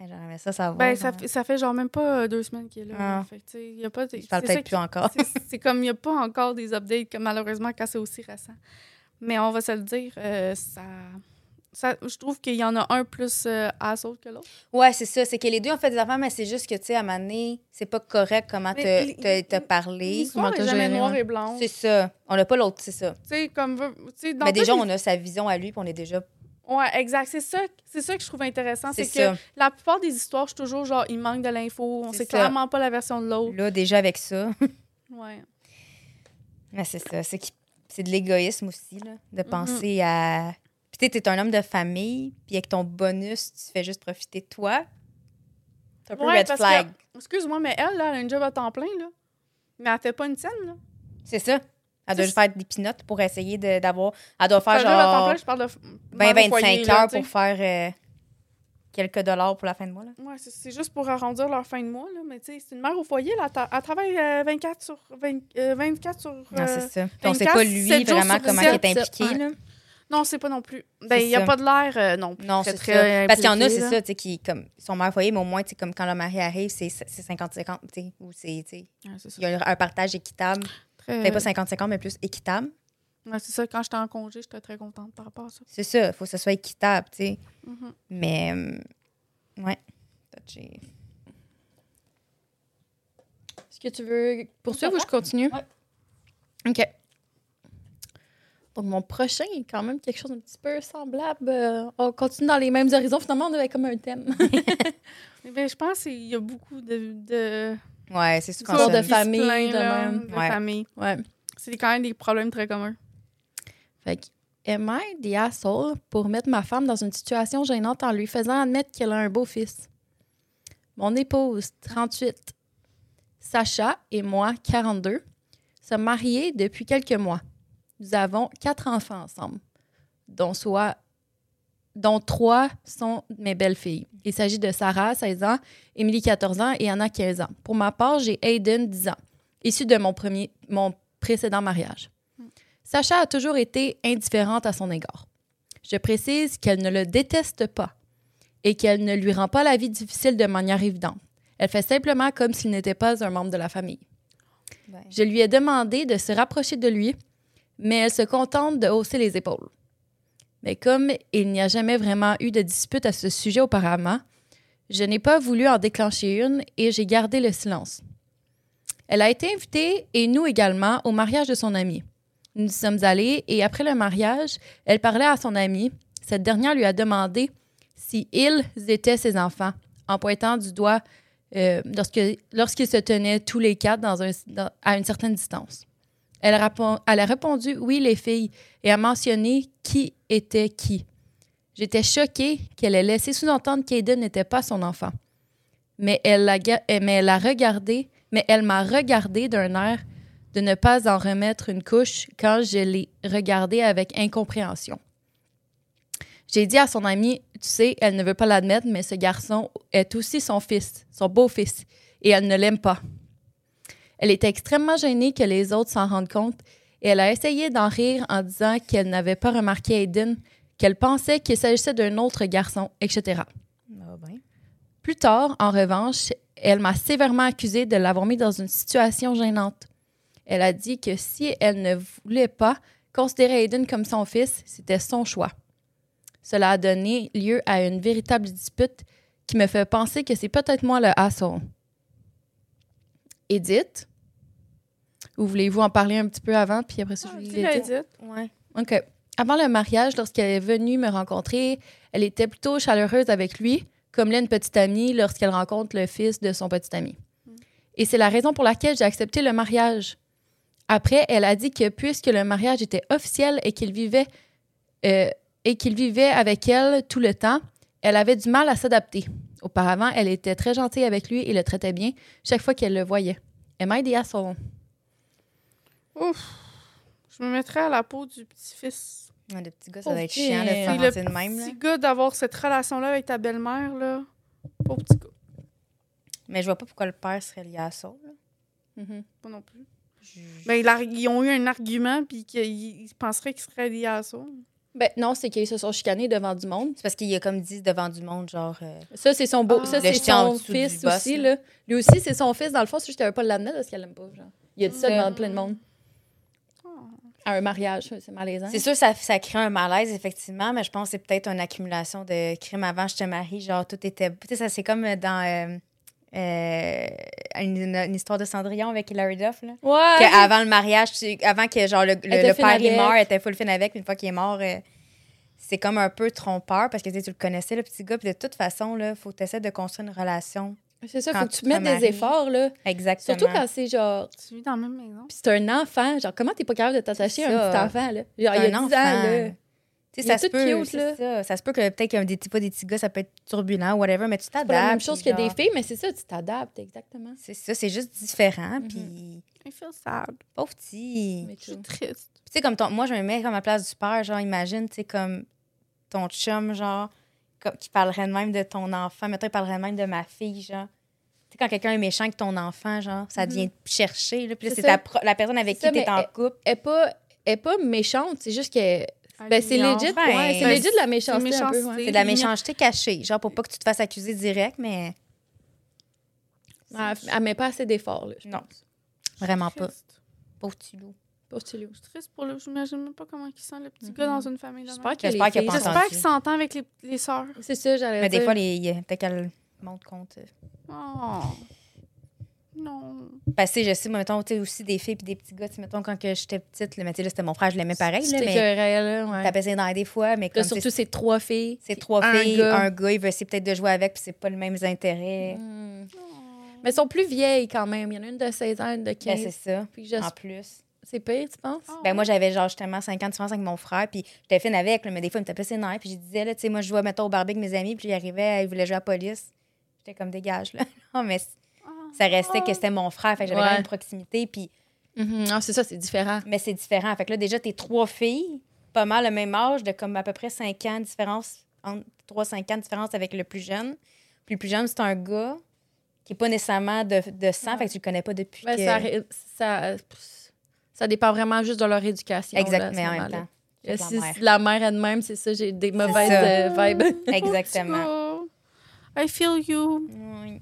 Eh, J'aurais aimé ça savoir. Ben, ça, fait- ça fait genre même pas euh, deux semaines qu'il est là. Ah. Fait que, y a pas de- Je parle peut-être plus encore. c'est- comme il n'y a pas encore des updates, comme malheureusement, quand c'est aussi récent. Mais on va se le dire, euh, ça, ça, je trouve qu'il y en a un plus euh, asshole que l'autre. Ouais, c'est ça. C'est que les deux ont fait des affaires, mais c'est juste que, tu sais, à donné, c'est pas correct comment te, te, te parler. L'histoire comment est t'as jamais noir et blanc. C'est ça. On n'a pas l'autre, c'est ça. Tu sais, comme, veut- tu sais, dans mais déjà, on a sa vision à lui, puis on est déjà. Ouais, exact. C'est ça, c'est ça que je trouve intéressant. C'est que la plupart des histoires, je suis toujours genre, il manque de l'info. On sait ça. clairement pas la version de l'autre. Là, déjà avec ça. [laughs] Ouais. Mais c'est ça. C'est qui- c'est de l'égoïsme aussi, là, de Mhm. penser à. Puis, tu t'es un homme de famille, puis avec ton bonus, tu fais juste profiter de toi. C'est un peu Ouais, red flag. Excuse-moi, mais elle, là, elle a une job à temps plein, là. Mais elle fait pas une scène, là. C'est ça. Elle doit juste faire des pinottes pour essayer d'avoir. Elle doit faire genre plein, je parle de. f- 20-25 mère au foyer, là, heures pour faire euh, quelques dollars pour la fin de mois. Là. Ouais, c'est- juste pour arrondir leur fin de mois, là. Mais tu sais, c'est une mère au foyer, là. Elle, travaille euh, 24 sur 20, euh, 24 sur. Non, euh, c'est ça. On sait 24, pas, lui, vraiment, comment il est impliqué. ouais. Là. Non, c'est pas non plus. Ben, il y a ça. pas de l'air euh, non plus. Non, c'est très ça. Parce qu'il y en a, c'est ça, tu sais, qui, comme, sont mère foyer, mais au moins, tu sais, comme quand le mari arrive, c'est c'est 50-50, tu sais, ou c'est, tu sais, Ouais, c'est ça. il y a un partage équitable. Très- Peut-être pas 50-50, mais plus équitable. Ouais, c'est ça. Quand j'étais en congé, j'étais très contente par rapport à ça. C'est ça, il faut que ce soit équitable, tu sais. Mhm. Mais, euh, ouais. Touché. Est-ce que tu veux poursuivre ou je continue? Ouais. OK. Donc, mon prochain est quand même quelque chose d'un petit peu semblable. Euh, on continue dans les mêmes horizons. Finalement, on avait comme un thème. [laughs] Eh ben, je pense qu'il y a beaucoup de. de Ouais, c'est ça- de se famille, de là, même. de Ouais. famille. ouais. C'est quand même des problèmes très communs. Fait que, am I the asshole pour mettre ma femme dans une situation gênante en lui faisant admettre qu'elle a un beau-fils? Mon épouse, 38, Sacha et moi, 42, sommes mariés depuis quelques mois. Nous avons quatre enfants ensemble, dont, soit, dont trois sont mes belles-filles. Il s'agit de Sarah, 16 ans, Émilie, 14 ans et Anna, 15 ans. Pour ma part, j'ai Aiden, 10 ans, issu de mon, premier, mon précédent mariage. Sacha a toujours été indifférente à son égard. Je précise qu'elle ne le déteste pas et qu'elle ne lui rend pas la vie difficile de manière évidente. Elle fait simplement comme s'il n'était pas un membre de la famille. Ouais. Je lui ai demandé de se rapprocher de lui, mais elle se contente de hausser les épaules. Mais comme il n'y a jamais vraiment eu de dispute à ce sujet auparavant, je n'ai pas voulu en déclencher une et j'ai gardé le silence. Elle a été invitée, et nous également, au mariage de son amie. Nous y sommes allés et après le mariage, elle parlait à son amie. Cette dernière lui a demandé si ils étaient ses enfants, en pointant du doigt euh, lorsqu'ils se tenaient tous les quatre à une certaine distance. Elle a, répondu oui, les filles, et a mentionné qui était qui. J'étais choquée qu'elle ait laissé sous-entendre qu'Aiden n'était pas son enfant. Mais elle eh, regardé, mais elle m'a regardé d'un air de ne pas en remettre une couche quand je l'ai regardé avec incompréhension. J'ai dit à son amie, tu sais, elle ne veut pas l'admettre, mais ce garçon est aussi son fils, son beau-fils, et elle ne l'aime pas. Elle était extrêmement gênée que les autres s'en rendent compte et elle a essayé d'en rire en disant qu'elle n'avait pas remarqué Aiden, qu'elle pensait qu'il s'agissait d'un autre garçon, etc. Ah ben. Plus tard, en revanche, elle m'a sévèrement accusée de l'avoir mis dans une situation gênante. Elle a dit que si elle ne voulait pas considérer Aiden comme son fils, c'était son choix. Cela a donné lieu à une véritable dispute qui me fait penser que c'est peut-être moi le asshole. Edith, ou voulez-vous en parler un petit peu avant, puis après ça, je vous Dis-le, Edith? Edith. Ouais. OK. Avant le mariage, lorsqu'elle est venue me rencontrer, elle était plutôt chaleureuse avec lui, comme l'est une petite amie lorsqu'elle rencontre le fils de son petit ami. Et c'est la raison pour laquelle j'ai accepté le mariage. Après, elle a dit que puisque le mariage était officiel et qu'il vivait euh, et qu'il vivait avec elle tout le temps, elle avait du mal à s'adapter. Auparavant, elle était très gentille avec lui et le traitait bien chaque fois qu'elle le voyait. Am I the asshole? Ouf. Je me mettrais à la peau du petit-fils. Ouais, le petit gars, ça doit être chiant de faire le de même. là. petit gars d'avoir cette relation-là avec ta belle-mère, là. Pauvre petit gars. Mais je vois pas pourquoi le père serait lié à ça. là. Mhm. Pas non plus. Je- a- ils ont eu un argument, puis qu'ils ils penseraient qu'ils seraient liés à ça. Ben non, c'est qu'ils se sont chicanés devant du monde. C'est parce qu'il a comme dit devant du monde, genre. euh, Ça, c'est son beau. Ah. ça, c'est son fils boss, aussi, là. Lui aussi, c'est son fils. Dans le fond, c'est juste qu'elle veut pas l'amener parce qu'elle l'aime pas, genre. Il a dit ça Ça. devant plein de monde. À un mariage, c'est malaisant. C'est sûr, ça, ça crée un malaise, effectivement, mais je pense que c'est peut-être une accumulation de crimes avant je te marie. Genre, tout était. Tu sais, ça, c'est comme dans. euh, euh, une, une histoire de Cendrillon avec Hilary Duff, là. Ouais. Que avant le mariage, avant que genre le, le, le père il avec. meurt, elle était full fin avec, puis une fois qu'il est mort, euh, c'est comme un peu trompeur parce que tu sais, tu le connaissais, le petit gars, puis de toute façon, là, faut que tu de construire une relation. C'est ça, quand faut que tu tu te mettes des efforts, là. Exactement. Surtout quand c'est genre. Tu vis dans la même maison. Puis c'est un enfant. Genre, comment t'es pas capable de t'attacher à un petit enfant, là? Genre, il y a C'est 10 un ans, enfant. là. Tu sais, ça est se tout peut, cute, c'est là. ça. Ça se peut que peut-être qu'un des petits, pas des petits gars, ça peut être turbulent, whatever, mais tu C'est t'adaptes. pas la même chose que des filles, mais c'est ça, tu t'adaptes, exactement. C'est ça, c'est juste différent, Mhm. puis I feel sad. pauvre petit. Mais Je suis triste. Tu sais, comme ton, moi, je me mets comme à la place du père, genre, imagine, tu sais, comme ton chum, genre, comme, qui parlerait de même de ton enfant. Mettons, il parlerait de même de ma fille, genre. Tu sais, quand quelqu'un est méchant avec ton enfant, genre, ça Mhm. vient te chercher, là. Puis là, C'est c'est la personne avec C'est qui tu es en couple. Elle est pas, elle est pas méchante, c'est juste que. Ben, c'est legit, Ben, ouais. C'est ben, legit de la méchanceté, un peu, méchanceté. ouais. C'est de la méchanceté cachée, genre, pour pas que tu te fasses accuser direct, mais Elle, elle met pas assez d'efforts, là. je Non. pense. vraiment pas. Pauvre petit loup. Pour Tulio. Je suis triste pour le. J'imagine même pas comment il sent le petit gars dans une famille. J'espère qu'il qu'il s'entend avec les, les sœurs. C'est ça, j'allais Mais dire. des fois, les, il y a- peut-être qu'elle monte compte. Oh. Non. Parce que je sais, moi, mettons, tu sais, aussi des filles puis des petits gars, tu sais, mettons, quand que j'étais petite, là, sais, là, c'était mon frère, je l'aimais pareil, là, C'était là, ouais. tapais ses dents des fois, mais Là, comme surtout, c'est trois filles. c'est trois un filles, gars. un gars, il veut essayer peut-être de jouer avec, puis c'est pas les mêmes intérêts. Hmm. Oh. Mais elles sont plus vieilles quand même. Il y en a une de 16 ans, une de Ben, 15. c'est ça, Puis je- en plus. C'est pire, tu penses? Oh. Ben, moi, j'avais genre justement 5 ans de différence avec mon frère, puis j'étais fine avec, là, mais des fois, il me tapait ses nerfs, puis je disais, là, tu sais, moi, je jouais, mettons, au barbecue avec mes amis, puis il arrivait, il voulait jouer à la police. J'étais comme, dégage, là. [laughs] non, mais. Ça restait que c'était mon frère, fait que j'avais Ouais. une proximité, puis. Ah, c'est ça, c'est différent. Mais c'est différent. Fait que là, déjà, t'es trois filles, pas mal le même âge, de comme à peu près 5 ans de différence, entre 3-5 ans de différence avec le plus jeune. Puis le plus jeune, c'est un gars qui est pas nécessairement de, de sang, fait que tu le connais pas depuis Ben, que... ça, ça, ça dépend vraiment juste de leur éducation. là, à Exact, ce mais en même moment-là. temps. Euh, Si la mère. la mère elle-même, c'est ça, j'ai des mauvaises euh, vibes. [laughs] [laughs] Exactement. Oh. I feel you. Oui.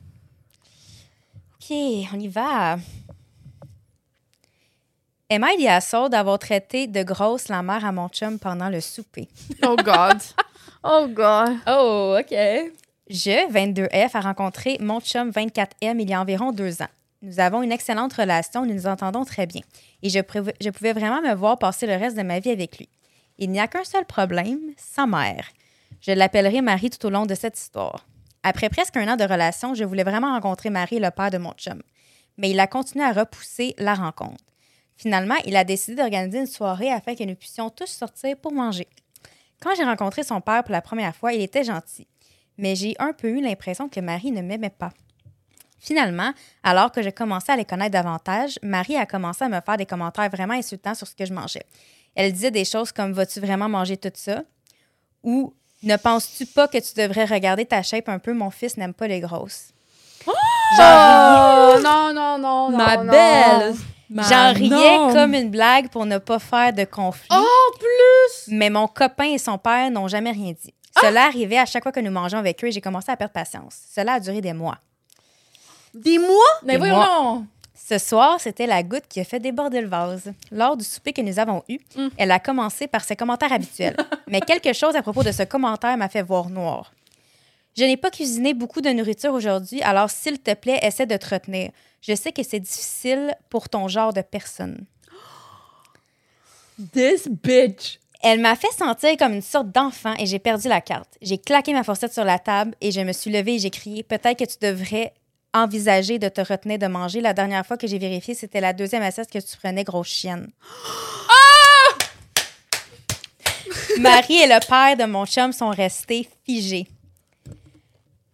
OK, on y va. Emma il a saut d'avoir traité de grosse la mère à mon chum pendant le souper. Oh God. [laughs] oh God. Oh, OK. Je, 22F, a rencontré mon chum 24M il y a environ deux ans. Nous avons une excellente relation, nous nous entendons très bien. Et je, je pouvais vraiment me voir passer le reste de ma vie avec lui. Il n'y a qu'un seul problème, sa mère. Je l'appellerai Marie tout au long de cette histoire. Après presque un an de relation, je voulais vraiment rencontrer Marie, le père de mon chum. Mais il a continué à repousser la rencontre. Finalement, il a décidé d'organiser une soirée afin que nous puissions tous sortir pour manger. Quand j'ai rencontré son père pour la première fois, il était gentil mais j'ai un peu eu l'impression que Marie ne m'aimait pas. Finalement, alors que je commençais à les connaître davantage, Marie a commencé à me faire des commentaires vraiment insultants sur ce que je mangeais. Elle disait des choses comme Vas-tu vraiment manger tout ça ou Ne penses-tu pas que tu devrais regarder ta shape un peu? Mon fils n'aime pas les grosses. Oh, non, non, non, non. Ma non. belle! J'en riais comme une blague pour ne pas faire de conflit. Oh, plus! Mais mon copain et son père n'ont jamais rien dit. Cela arrivait à chaque fois que nous mangeons avec eux et j'ai commencé à perdre patience. Cela a duré des mois. Des mois? Mais Et voyons! Ce soir, c'était la goutte qui a fait déborder le vase. Lors du souper que nous avons eu, Mm. elle a commencé par ses commentaires habituels. [laughs] Mais quelque chose à propos de ce commentaire m'a fait voir noir. Je n'ai pas cuisiné beaucoup de nourriture aujourd'hui, alors s'il te plaît, essaie de te retenir. Je sais que c'est difficile pour ton genre de personne. This bitch! Elle m'a fait sentir comme une sorte d'enfant et j'ai perdu la carte. J'ai claqué ma fourchette sur la table et je me suis levée et j'ai crié Peut-être que tu devrais envisager de te retenir de manger. La dernière fois que j'ai vérifié, c'était la deuxième assiette que tu prenais, grosse chienne. Marie et le père de mon chum sont restés figés.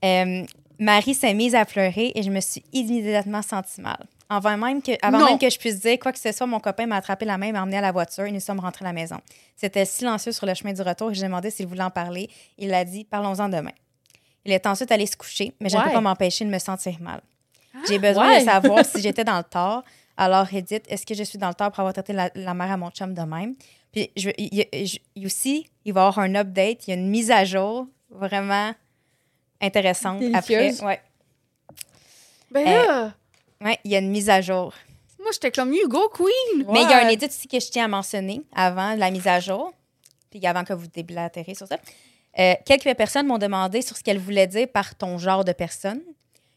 Euh, Marie s'est mise à pleurer et je me suis immédiatement sentie mal. Avant, même que, avant Non. même que je puisse dire quoi que ce soit, mon copain m'a attrapé la main et m'a emmené à la voiture et nous sommes rentrés à la maison. C'était silencieux sur le chemin du retour et j'ai demandé s'il voulait en parler. Il a dit Parlons-en demain. Il est ensuite allé se coucher, mais je ne peux pas m'empêcher de me sentir mal. J'ai besoin ouais. de savoir si [laughs] j'étais dans le tort. Alors, Edith, est-ce que je suis dans le tort pour avoir traité la, la mère à mon chum de même? Puis, je, il, aussi, Il va y avoir un update, il y a une mise à jour vraiment intéressante. Délicieuse. Après, ouais. Ben Euh, là, Ouais, il y a une mise à jour. moi, j'étais comme Hugo Queen. Mais il y a un édit aussi que je tiens à mentionner avant la mise à jour, puis avant que vous déblatérez sur ça. Euh, quelques personnes m'ont demandé sur ce qu'elles voulaient dire par ton genre de personne.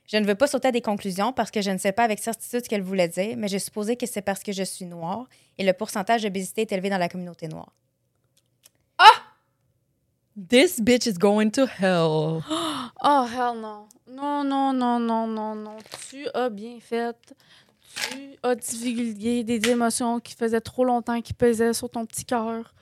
Je ne veux pas sauter à des conclusions parce que je ne sais pas avec certitude ce qu'elles voulaient dire, mais j'ai supposé que c'est parce que je suis noire et le pourcentage d'obésité est élevé dans la communauté noire. This bitch is going to hell. [gasps] Oh, hell non. Non, non, non, non, non, non. Tu as bien fait. Tu as divulgué des émotions qui faisaient trop longtemps, qui pesaient sur ton petit cœur.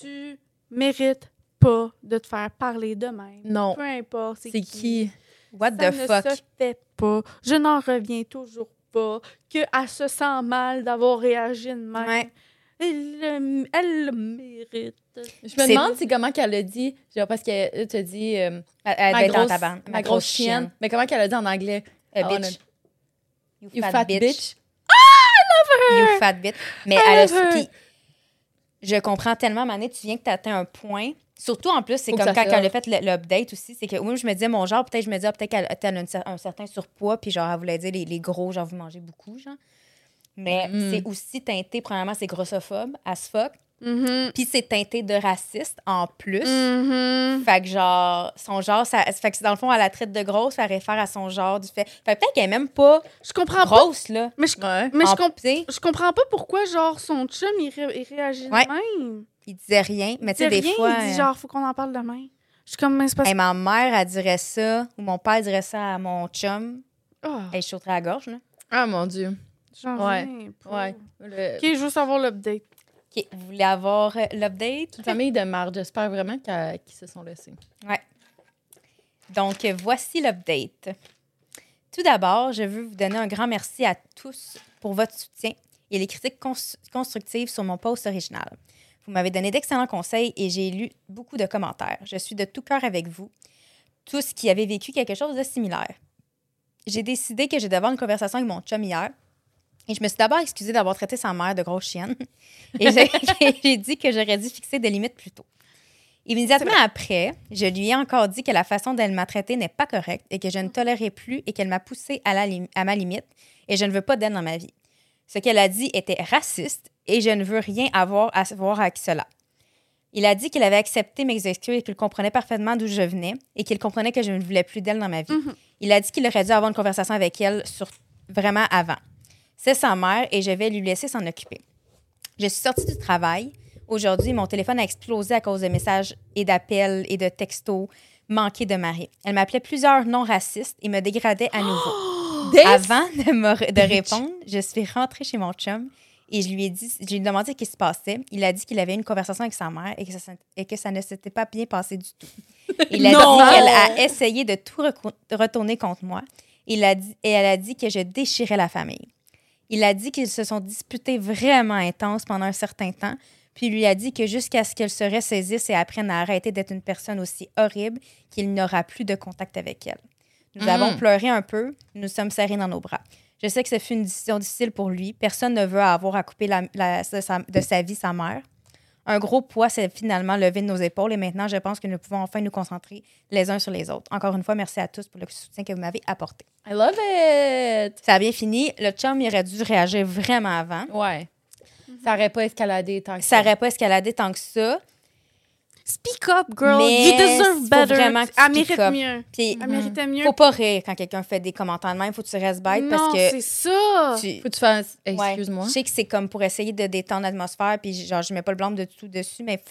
Tu mérites pas de te faire parler de même. Non. Peu importe. C'est qui? What Ça the ne fuck? se fait pas. Je n'en reviens toujours pas. Qu'elle se sent mal d'avoir réagi de même. Ouais. Elle, le- elle le mérite. Je me C'est- demande c'est comment qu'elle a dit. Genre, parce qu'elle te dit. euh, Elle, elle ma, grosse, tabarn. ma grosse chienne. Mais comment qu'elle a dit en anglais? Ah, on a- bitch. You, You fat bitch. You fat bitch. Mais I elle a love her. je comprends tellement, Mané, tu viens que tu atteins un point. Surtout en plus, c'est comme quand elle a fait le- l'update aussi, c'est que moi, je me disais mon genre, peut-être je me disais, ah, peut-être qu'elle elle a un, cer- un certain surpoids, puis genre, elle voulait dire les, les gros, genre, vous mangez beaucoup, genre. Mais Mm. c'est aussi teinté, premièrement, c'est grossophobe, as fuck. Mhm. Puis c'est teinté de raciste en plus. Mhm. Fait que genre, son genre, ça, fait que dans le fond, elle la traite de grosse, ça réfère à son genre du fait. Fait que peut-être qu'elle est même pas Je comprends pas. grosse, là. Mais je, Ouais. mais je, comp- je comprends pas pourquoi, genre, son chum, il, ré- il réagit Ouais. de même. Il disait rien, mais tu sais, des rien, fois. il dit, euh, genre, faut qu'on en parle demain. Je suis comme, mais c'est parce Hey, ma mère, elle dirait ça, ou mon père dirait ça à mon chum. Ah, Elle je sauterais à la gorge, là. Ah, mon Dieu. j'en Ouais. reviens pas. Ouais. Le- OK, je veux savoir l'update. OK, vous voulez avoir euh, l'update? Une famille de marde. J'espère vraiment qu'ils se sont laissés. Donc, euh, voici l'update. Tout d'abord, je veux vous donner un grand merci à tous pour votre soutien et les critiques cons- constructives sur mon post original. Vous m'avez donné d'excellents conseils et j'ai lu beaucoup de commentaires. Je suis de tout cœur avec vous, tous qui avez vécu quelque chose de similaire. J'ai décidé que je devais avoir une conversation avec mon chum hier et je me suis d'abord excusée d'avoir traité sa mère de grosse chienne [laughs] et j'ai [laughs] j'ai dit que j'aurais dû fixer des limites plus tôt. Immédiatement après, je lui ai encore dit que la façon dont elle m'a traitée n'est pas correcte et que je ne tolérais plus et qu'elle m'a poussée à, la à ma limite et je ne veux pas d'elle dans ma vie. Ce qu'elle a dit était raciste et je ne veux rien avoir à voir avec cela. Il a dit qu'il avait accepté mes excuses et qu'il comprenait parfaitement d'où je venais et qu'il comprenait que je ne voulais plus d'elle dans ma vie. Mhm. Il a dit qu'il aurait dû avoir une conversation avec elle sur vraiment avant. C'est sa mère et je vais lui laisser s'en occuper. Je suis sortie du travail. Aujourd'hui, mon téléphone a explosé à cause de messages et d'appels et de textos manqués de Marie. Elle m'appelait plusieurs noms racistes et me dégradait à nouveau. [gasps] Avant de, me répondre, je suis rentrée chez mon chum et je lui ai dit, je lui ai demandé ce qui se passait. Il a dit qu'il avait eu une conversation avec sa mère et que ça, et que ça ne s'était pas bien passé du tout. [laughs] Il a Non! dit qu'elle a essayé de tout retourner contre moi. Il a dit, et elle a dit que je déchirais la famille. Il a dit qu'ils se sont disputés vraiment intenses pendant un certain temps, puis il lui a dit que jusqu'à ce qu'elle se ressaisisse et apprenne à arrêter d'être une personne aussi horrible qu'il n'aura plus de contact avec elle. Nous Mm. avons pleuré un peu, nous sommes serrés dans nos bras. Je sais que ce fut une décision difficile pour lui. Personne ne veut avoir à couper la- la- de, sa, vie sa mère. Un gros poids s'est finalement levé de nos épaules et maintenant, je pense que nous pouvons enfin nous concentrer les uns sur les autres. Encore une fois, merci à tous pour le soutien que vous m'avez apporté. I love it. Ça a bien fini. Le chum, il aurait dû réagir vraiment avant. Ouais. Ça aurait pas escaladé tant que Ça n'aurait pas escaladé tant que ça. Speak up, girl. Mais you deserve faut better. vraiment Elle mérite up. mieux. Puis, Elle méritait mieux. faut pas rire quand quelqu'un fait des commentaires de même. Faut que tu restes bête non, parce que c'est ça. tu, Faut que tu fasses. Ouais. Excuse-moi. Je sais que c'est comme pour essayer de détendre l'atmosphère, puis genre, je mets pas le blâme de tout dessus, mais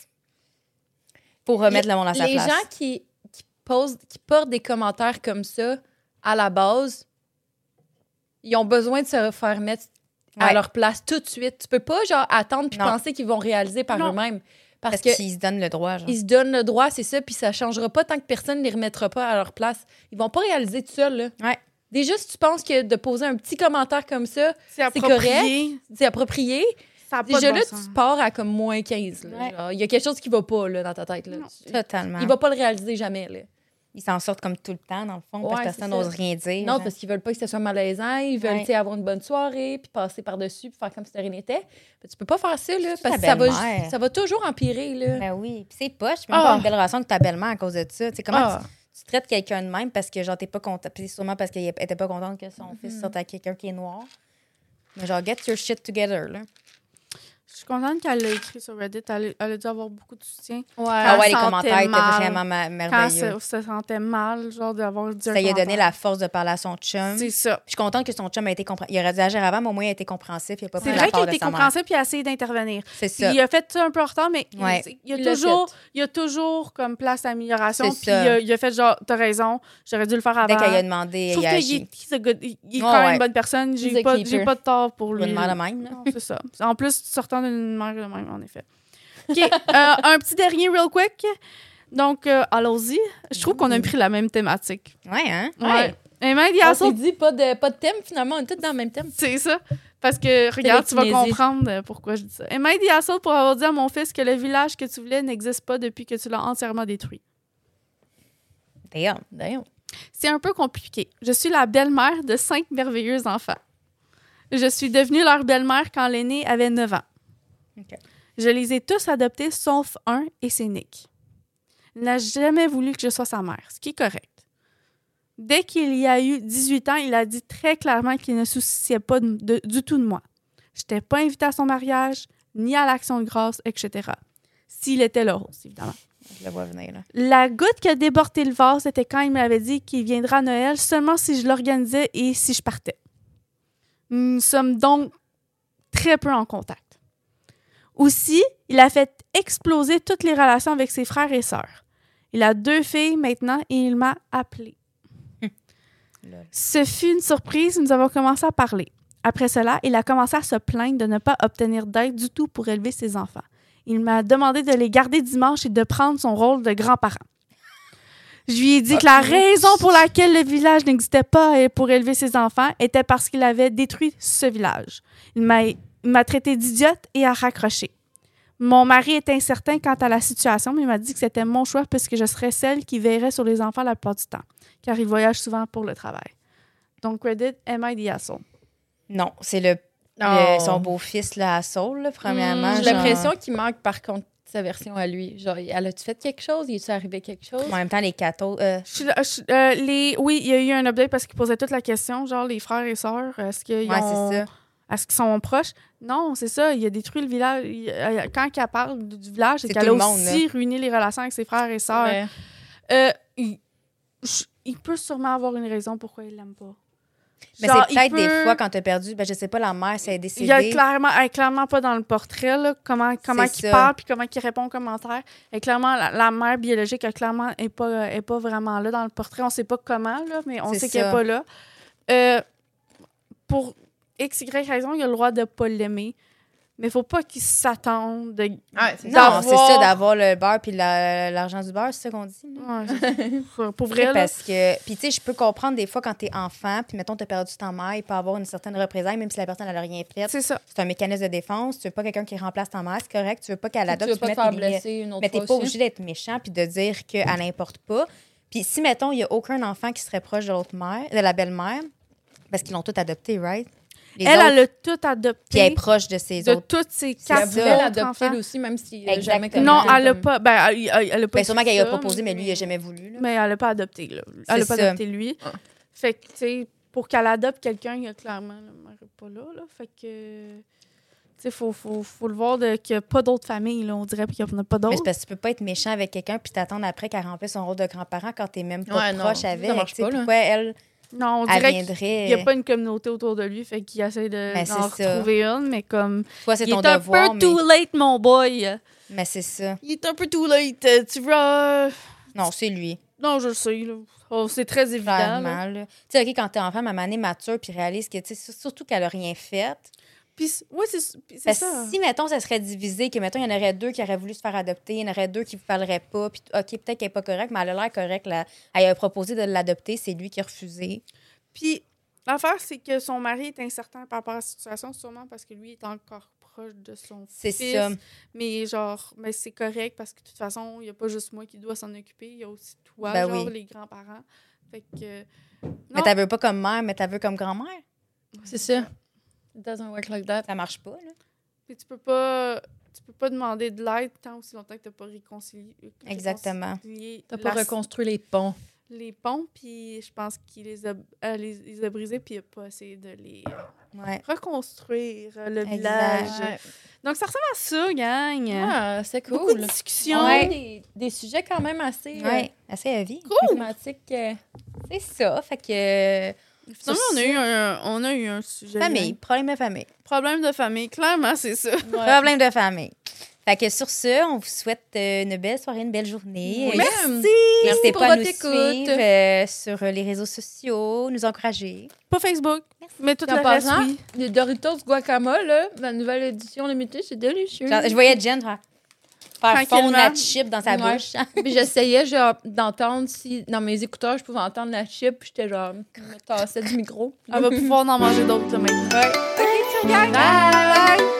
faut remettre le monde à sa Les place. gens qui, qui posent, qui portent des commentaires comme ça à la base, ils ont besoin de se faire mettre à Ouais. leur place tout de suite. Tu peux pas genre attendre puis penser qu'ils vont réaliser par eux-mêmes parce, qu'ils se donnent le droit. Genre. ils se donnent le droit, c'est ça, puis ça changera pas tant que personne ne les remettra pas à leur place. Ils vont pas réaliser tout seul là. Ouais. Déjà, si tu penses que de poser un petit commentaire comme ça, C'est approprié. c'est approprié, Ça a pas déjà de là, bon tu sens. pars à comme moins 15. là. Ouais. Genre, Il y a quelque chose qui va pas là, dans ta tête. Là. Non. Tu- Totalement. Il va pas le réaliser jamais. Là. Ils s'en sortent comme tout le temps, dans le fond, parce que personne n'ose rien dire. Non, genre. parce qu'ils veulent pas que ce soit malaisant. Ils veulent Ouais. avoir une bonne soirée, puis passer par-dessus, puis faire comme si de rien n'était. Mais tu peux pas faire ça, là, parce que ça va, belle-mère. ça va toujours empirer. Là. Ben oui. Puis c'est poche. Tu peux pas une belle relation avec ta belle-mère à cause de ça. Comment Ah. tu, tu traites quelqu'un de même parce que, genre, t'es pas content. Puis sûrement parce qu'elle était pas contente que Mm-hmm. son fils sorte avec quelqu'un qui est noir. Mais genre, get your shit together, là. Je suis contente qu'elle l'a écrit sur Reddit. Elle, a- elle a dû avoir beaucoup de soutien. Ouais. Ah ouais, les commentaires étaient vraiment ma- Quand merveilleux. elle se, se sentait mal, genre d'avoir dit Ça lui a donné la force de parler à son chum. C'est ça. Je suis contente que son chum a été compréhensif. Il aurait dû agir avant, mais au moins il a été compréhensif. Il a pas C'est pris vrai la part qu'il de sa mère. compréhensif puis il a essayé d'intervenir. C'est ça. il a fait ça un peu en retard, mais il- Ouais. il, y a l'a toujours, il a toujours comme place d'amélioration. C'est Puis ça. il a, il a fait genre, t'as raison, j'aurais dû le faire Dès avant. qu'elle a demandé, Je trouve il a qu'il est, a quand même une bonne personne. A J'ai pas, pas de tort pour lui. une même, c'est ça. En plus, sortant d'une mère de même, en effet. OK, euh, un petit dernier, real quick. Donc, euh, allons-y. Je trouve qu'on a pris la même thématique. Ouais, hein? Ouais. Et même, il y On a s'est dit pas de, pas de thème, finalement. On est tous dans le même thème. C'est ça. Parce que, regarde, tu vas comprendre euh, pourquoi je dis ça. Et dit Hassel pour avoir dit à mon fils que le village que tu voulais n'existe pas depuis que tu l'as entièrement détruit. Damn. D'ailleurs. C'est un peu compliqué. Je suis la belle-mère de cinq merveilleux enfants. Je suis devenue leur belle-mère quand l'aîné avait 9 ans. Je les ai tous adoptés sauf un et c'est Nick. Il n'a jamais voulu que je sois sa mère, ce qui est correct. Dès qu'il y a eu 18 ans, il a dit très clairement qu'il ne se souciait pas de- de- du tout de moi. Je n'étais pas invitée à son mariage, ni à l'action de grâce, etc. S'il était là, évidemment. Je le vois venir, là. La goutte qui a débordé le vase, c'était quand il m'avait dit qu'il viendra à Noël seulement si je l'organisais et si je partais. Nous sommes donc très peu en contact. Aussi, il a fait exploser toutes les relations avec ses frères et sœurs. Il a deux filles maintenant et il m'a appelé. [laughs] Ce fut une surprise, nous avons commencé à parler. Après cela, il a commencé à se plaindre de ne pas obtenir d'aide du tout pour élever ses enfants. Il m'a demandé de les garder dimanche et de prendre son rôle de grand-parent. Je lui ai dit que la Ok. raison pour laquelle le village n'existait pas pour élever ses enfants était parce qu'il avait détruit ce village. Il m'a m'a traité d'idiote et a raccroché. Mon mari est incertain quant à la situation, mais il m'a dit que c'était mon choix puisque je serais celle qui veillerait sur les enfants la plupart du temps, car il voyage souvent pour le travail. Donc, credit, am I the asshole? Non, c'est le, le- Oh. son beau-fils, là, à Saul, là, premièrement. Hmm, J'ai genre- l'impression qu'il manque, par contre, sa version à lui. Genre, elle a-tu fait quelque chose? Il est-tu arrivé quelque chose? En même temps, les cathos. euh, euh, les, oui, il y a eu un update parce qu'il posait toute la question, genre les frères et sœurs, est-ce qu'ils ouais, ont- c'est ça. Est-ce qu'ils sont proches? Non, c'est ça, il a détruit le village. Il- euh, quand elle parle du village, c'est C'est qu'elle a monde, aussi ruiné les relations avec ses frères et sœurs. Ouais. Euh, il, peut sûrement avoir une raison pourquoi il l'aime pas. Mais Genre, c'est peut-être des fois quand t'as perdu, ben, je sais pas, la mère, si elle est décédée. Il a clairement, elle est clairement pas dans le portrait, là, comment, comment C'est il parle puis comment il répond aux commentaires. Et clairement, la, la mère biologique, elle, clairement, est pas, est pas vraiment là dans le portrait. On sait pas comment, là, mais on C'est sait qu'elle est pas là. Euh, pour X, Y raison, il a le droit de pas l'aimer. Mais faut pas qu'il s'attende de. Ouais, c'est Non, d'avoir- c'est ça, d'avoir le beurre puis la- l'argent du beurre, c'est ça qu'on dit. Ouais, [laughs] pour vrai, là. Parce que, puis tu sais, je peux comprendre des fois quand t'es enfant, puis mettons, t'as perdu ta mère, il peut avoir une certaine représailles, même si la personne, elle a rien fait. C'est ça. C'est un mécanisme de défense. Tu veux pas quelqu'un qui remplace ta mère, c'est correct. Tu veux pas qu'elle Tu adopte, veux tu pas te faire blesser une autre Mais t'es pas obligé d'être méchant puis de dire qu'elle n'importe pas. Puis si, mettons, il y a aucun enfant qui serait proche de l'autre mère, de la belle-mère, parce qu'ils l'ont tout adopté, right? Les Elle, autres, elle a tout adopté. puis elle est proche de ses de autres. toutes ses Elle quatre ça. voulait autres l'adopter enfants. elle aussi, même si Exactement. jamais Non, comme- elle a pas. Ben, elle, elle- elle a pas Ben, sûrement qu'elle a ça, proposé, mais lui, il a jamais voulu. là. Mais elle n'a pas adopté, là. Elle n'a pas ça. adopté lui. Ah. Fait que, tu sais, pour qu'elle adopte quelqu'un, il y a clairement, est pas là, là. Fait que, tu sais, faut, faut, faut le voir de- qu'il n'y a pas d'autres familles, là. On dirait qu'il n'y en a pas Mais d'autres. c'est parce que tu peux pas être méchant avec quelqu'un puis t'attendre après qu'elle remplisse son rôle de grand-parent quand t'es même pas Ouais, non, proche ça avec. marche tu sais, pas, là. pourquoi elle, Non, on elle dirait qu'il viendrait. n'y a pas une communauté autour de lui, fait qu'il essaie de, Ben, ça. retrouver une, mais comme... Toi, c'est Il ton est un devoir, peu mais... too late, mon boy. mais c'est ça. Il est un peu too late. Tu vois... Non, c'est lui. Non, je le sais, là. Oh, c'est très évident. Tu sais, OK, quand t'es enfant, ma manée mature puis réalise que, tu sais, surtout qu'elle a rien fait. Puis, ouais, c'est c'est ça. que si, mettons, ça serait divisé, que, mettons, il y en aurait deux qui auraient voulu se faire adopter, il y en aurait deux qui ne parleraient pas, puis, OK, peut-être qu'elle n'est pas correcte, mais elle a l'air correcte. Là. Elle a proposé de l'adopter, c'est lui qui a refusé. Puis l'affaire, c'est que son mari est incertain par rapport à la situation, sûrement parce que lui est encore proche de son C'est fils. ça. Mais genre, mais c'est correct parce que de toute façon, il n'y a pas juste moi qui dois s'en occuper, il y a aussi toi, Ben genre oui. les grands-parents. Fait que. Mais Non. t'as veux pas comme mère, mais t'as veux comme grand-mère? C'est ça. It doesn't work like that. Ça marche pas, là. Puis tu peux pas. Tu peux pas demander de l'aide tant aussi longtemps que t'as pas réconcilié. Exactement. réconcilié T'as pas la- reconstruit les ponts. les ponts, puis je pense qu'il les a, elle les, les a brisés, puis il a pas essayé de les Ouais. reconstruire, euh, le Exact. village. Ouais. Donc, ça ressemble à ça, gang. Ah, c'est Beaucoup cool. de discussions. Ouais. Des, des sujets quand même assez Ouais, assez heavy. euh, thématiques. euh, C'est ça. Fait que. Finalement, on a, eu un, on a eu un sujet. Famille, problème de famille. Problème de famille, clairement, c'est ça. Problème de famille. Fait que sur ce, on vous souhaite euh, une belle soirée, une belle journée. Oui. Merci. N'hésitez pour pas votre nous écoute. suivre euh, sur les réseaux sociaux, nous encourager. Pas Facebook, mais tout En passant, oui. les Doritos guacamole, la nouvelle édition limitée, c'est délicieux. Genre, je voyais Jen faire fondre la chip dans sa Ouais. bouche. [laughs] Puis j'essayais genre d'entendre si dans mes écouteurs je pouvais entendre la chip, puis j'étais genre tassais du micro. Elle va pouvoir en manger d'autres là, maintenant. Bye.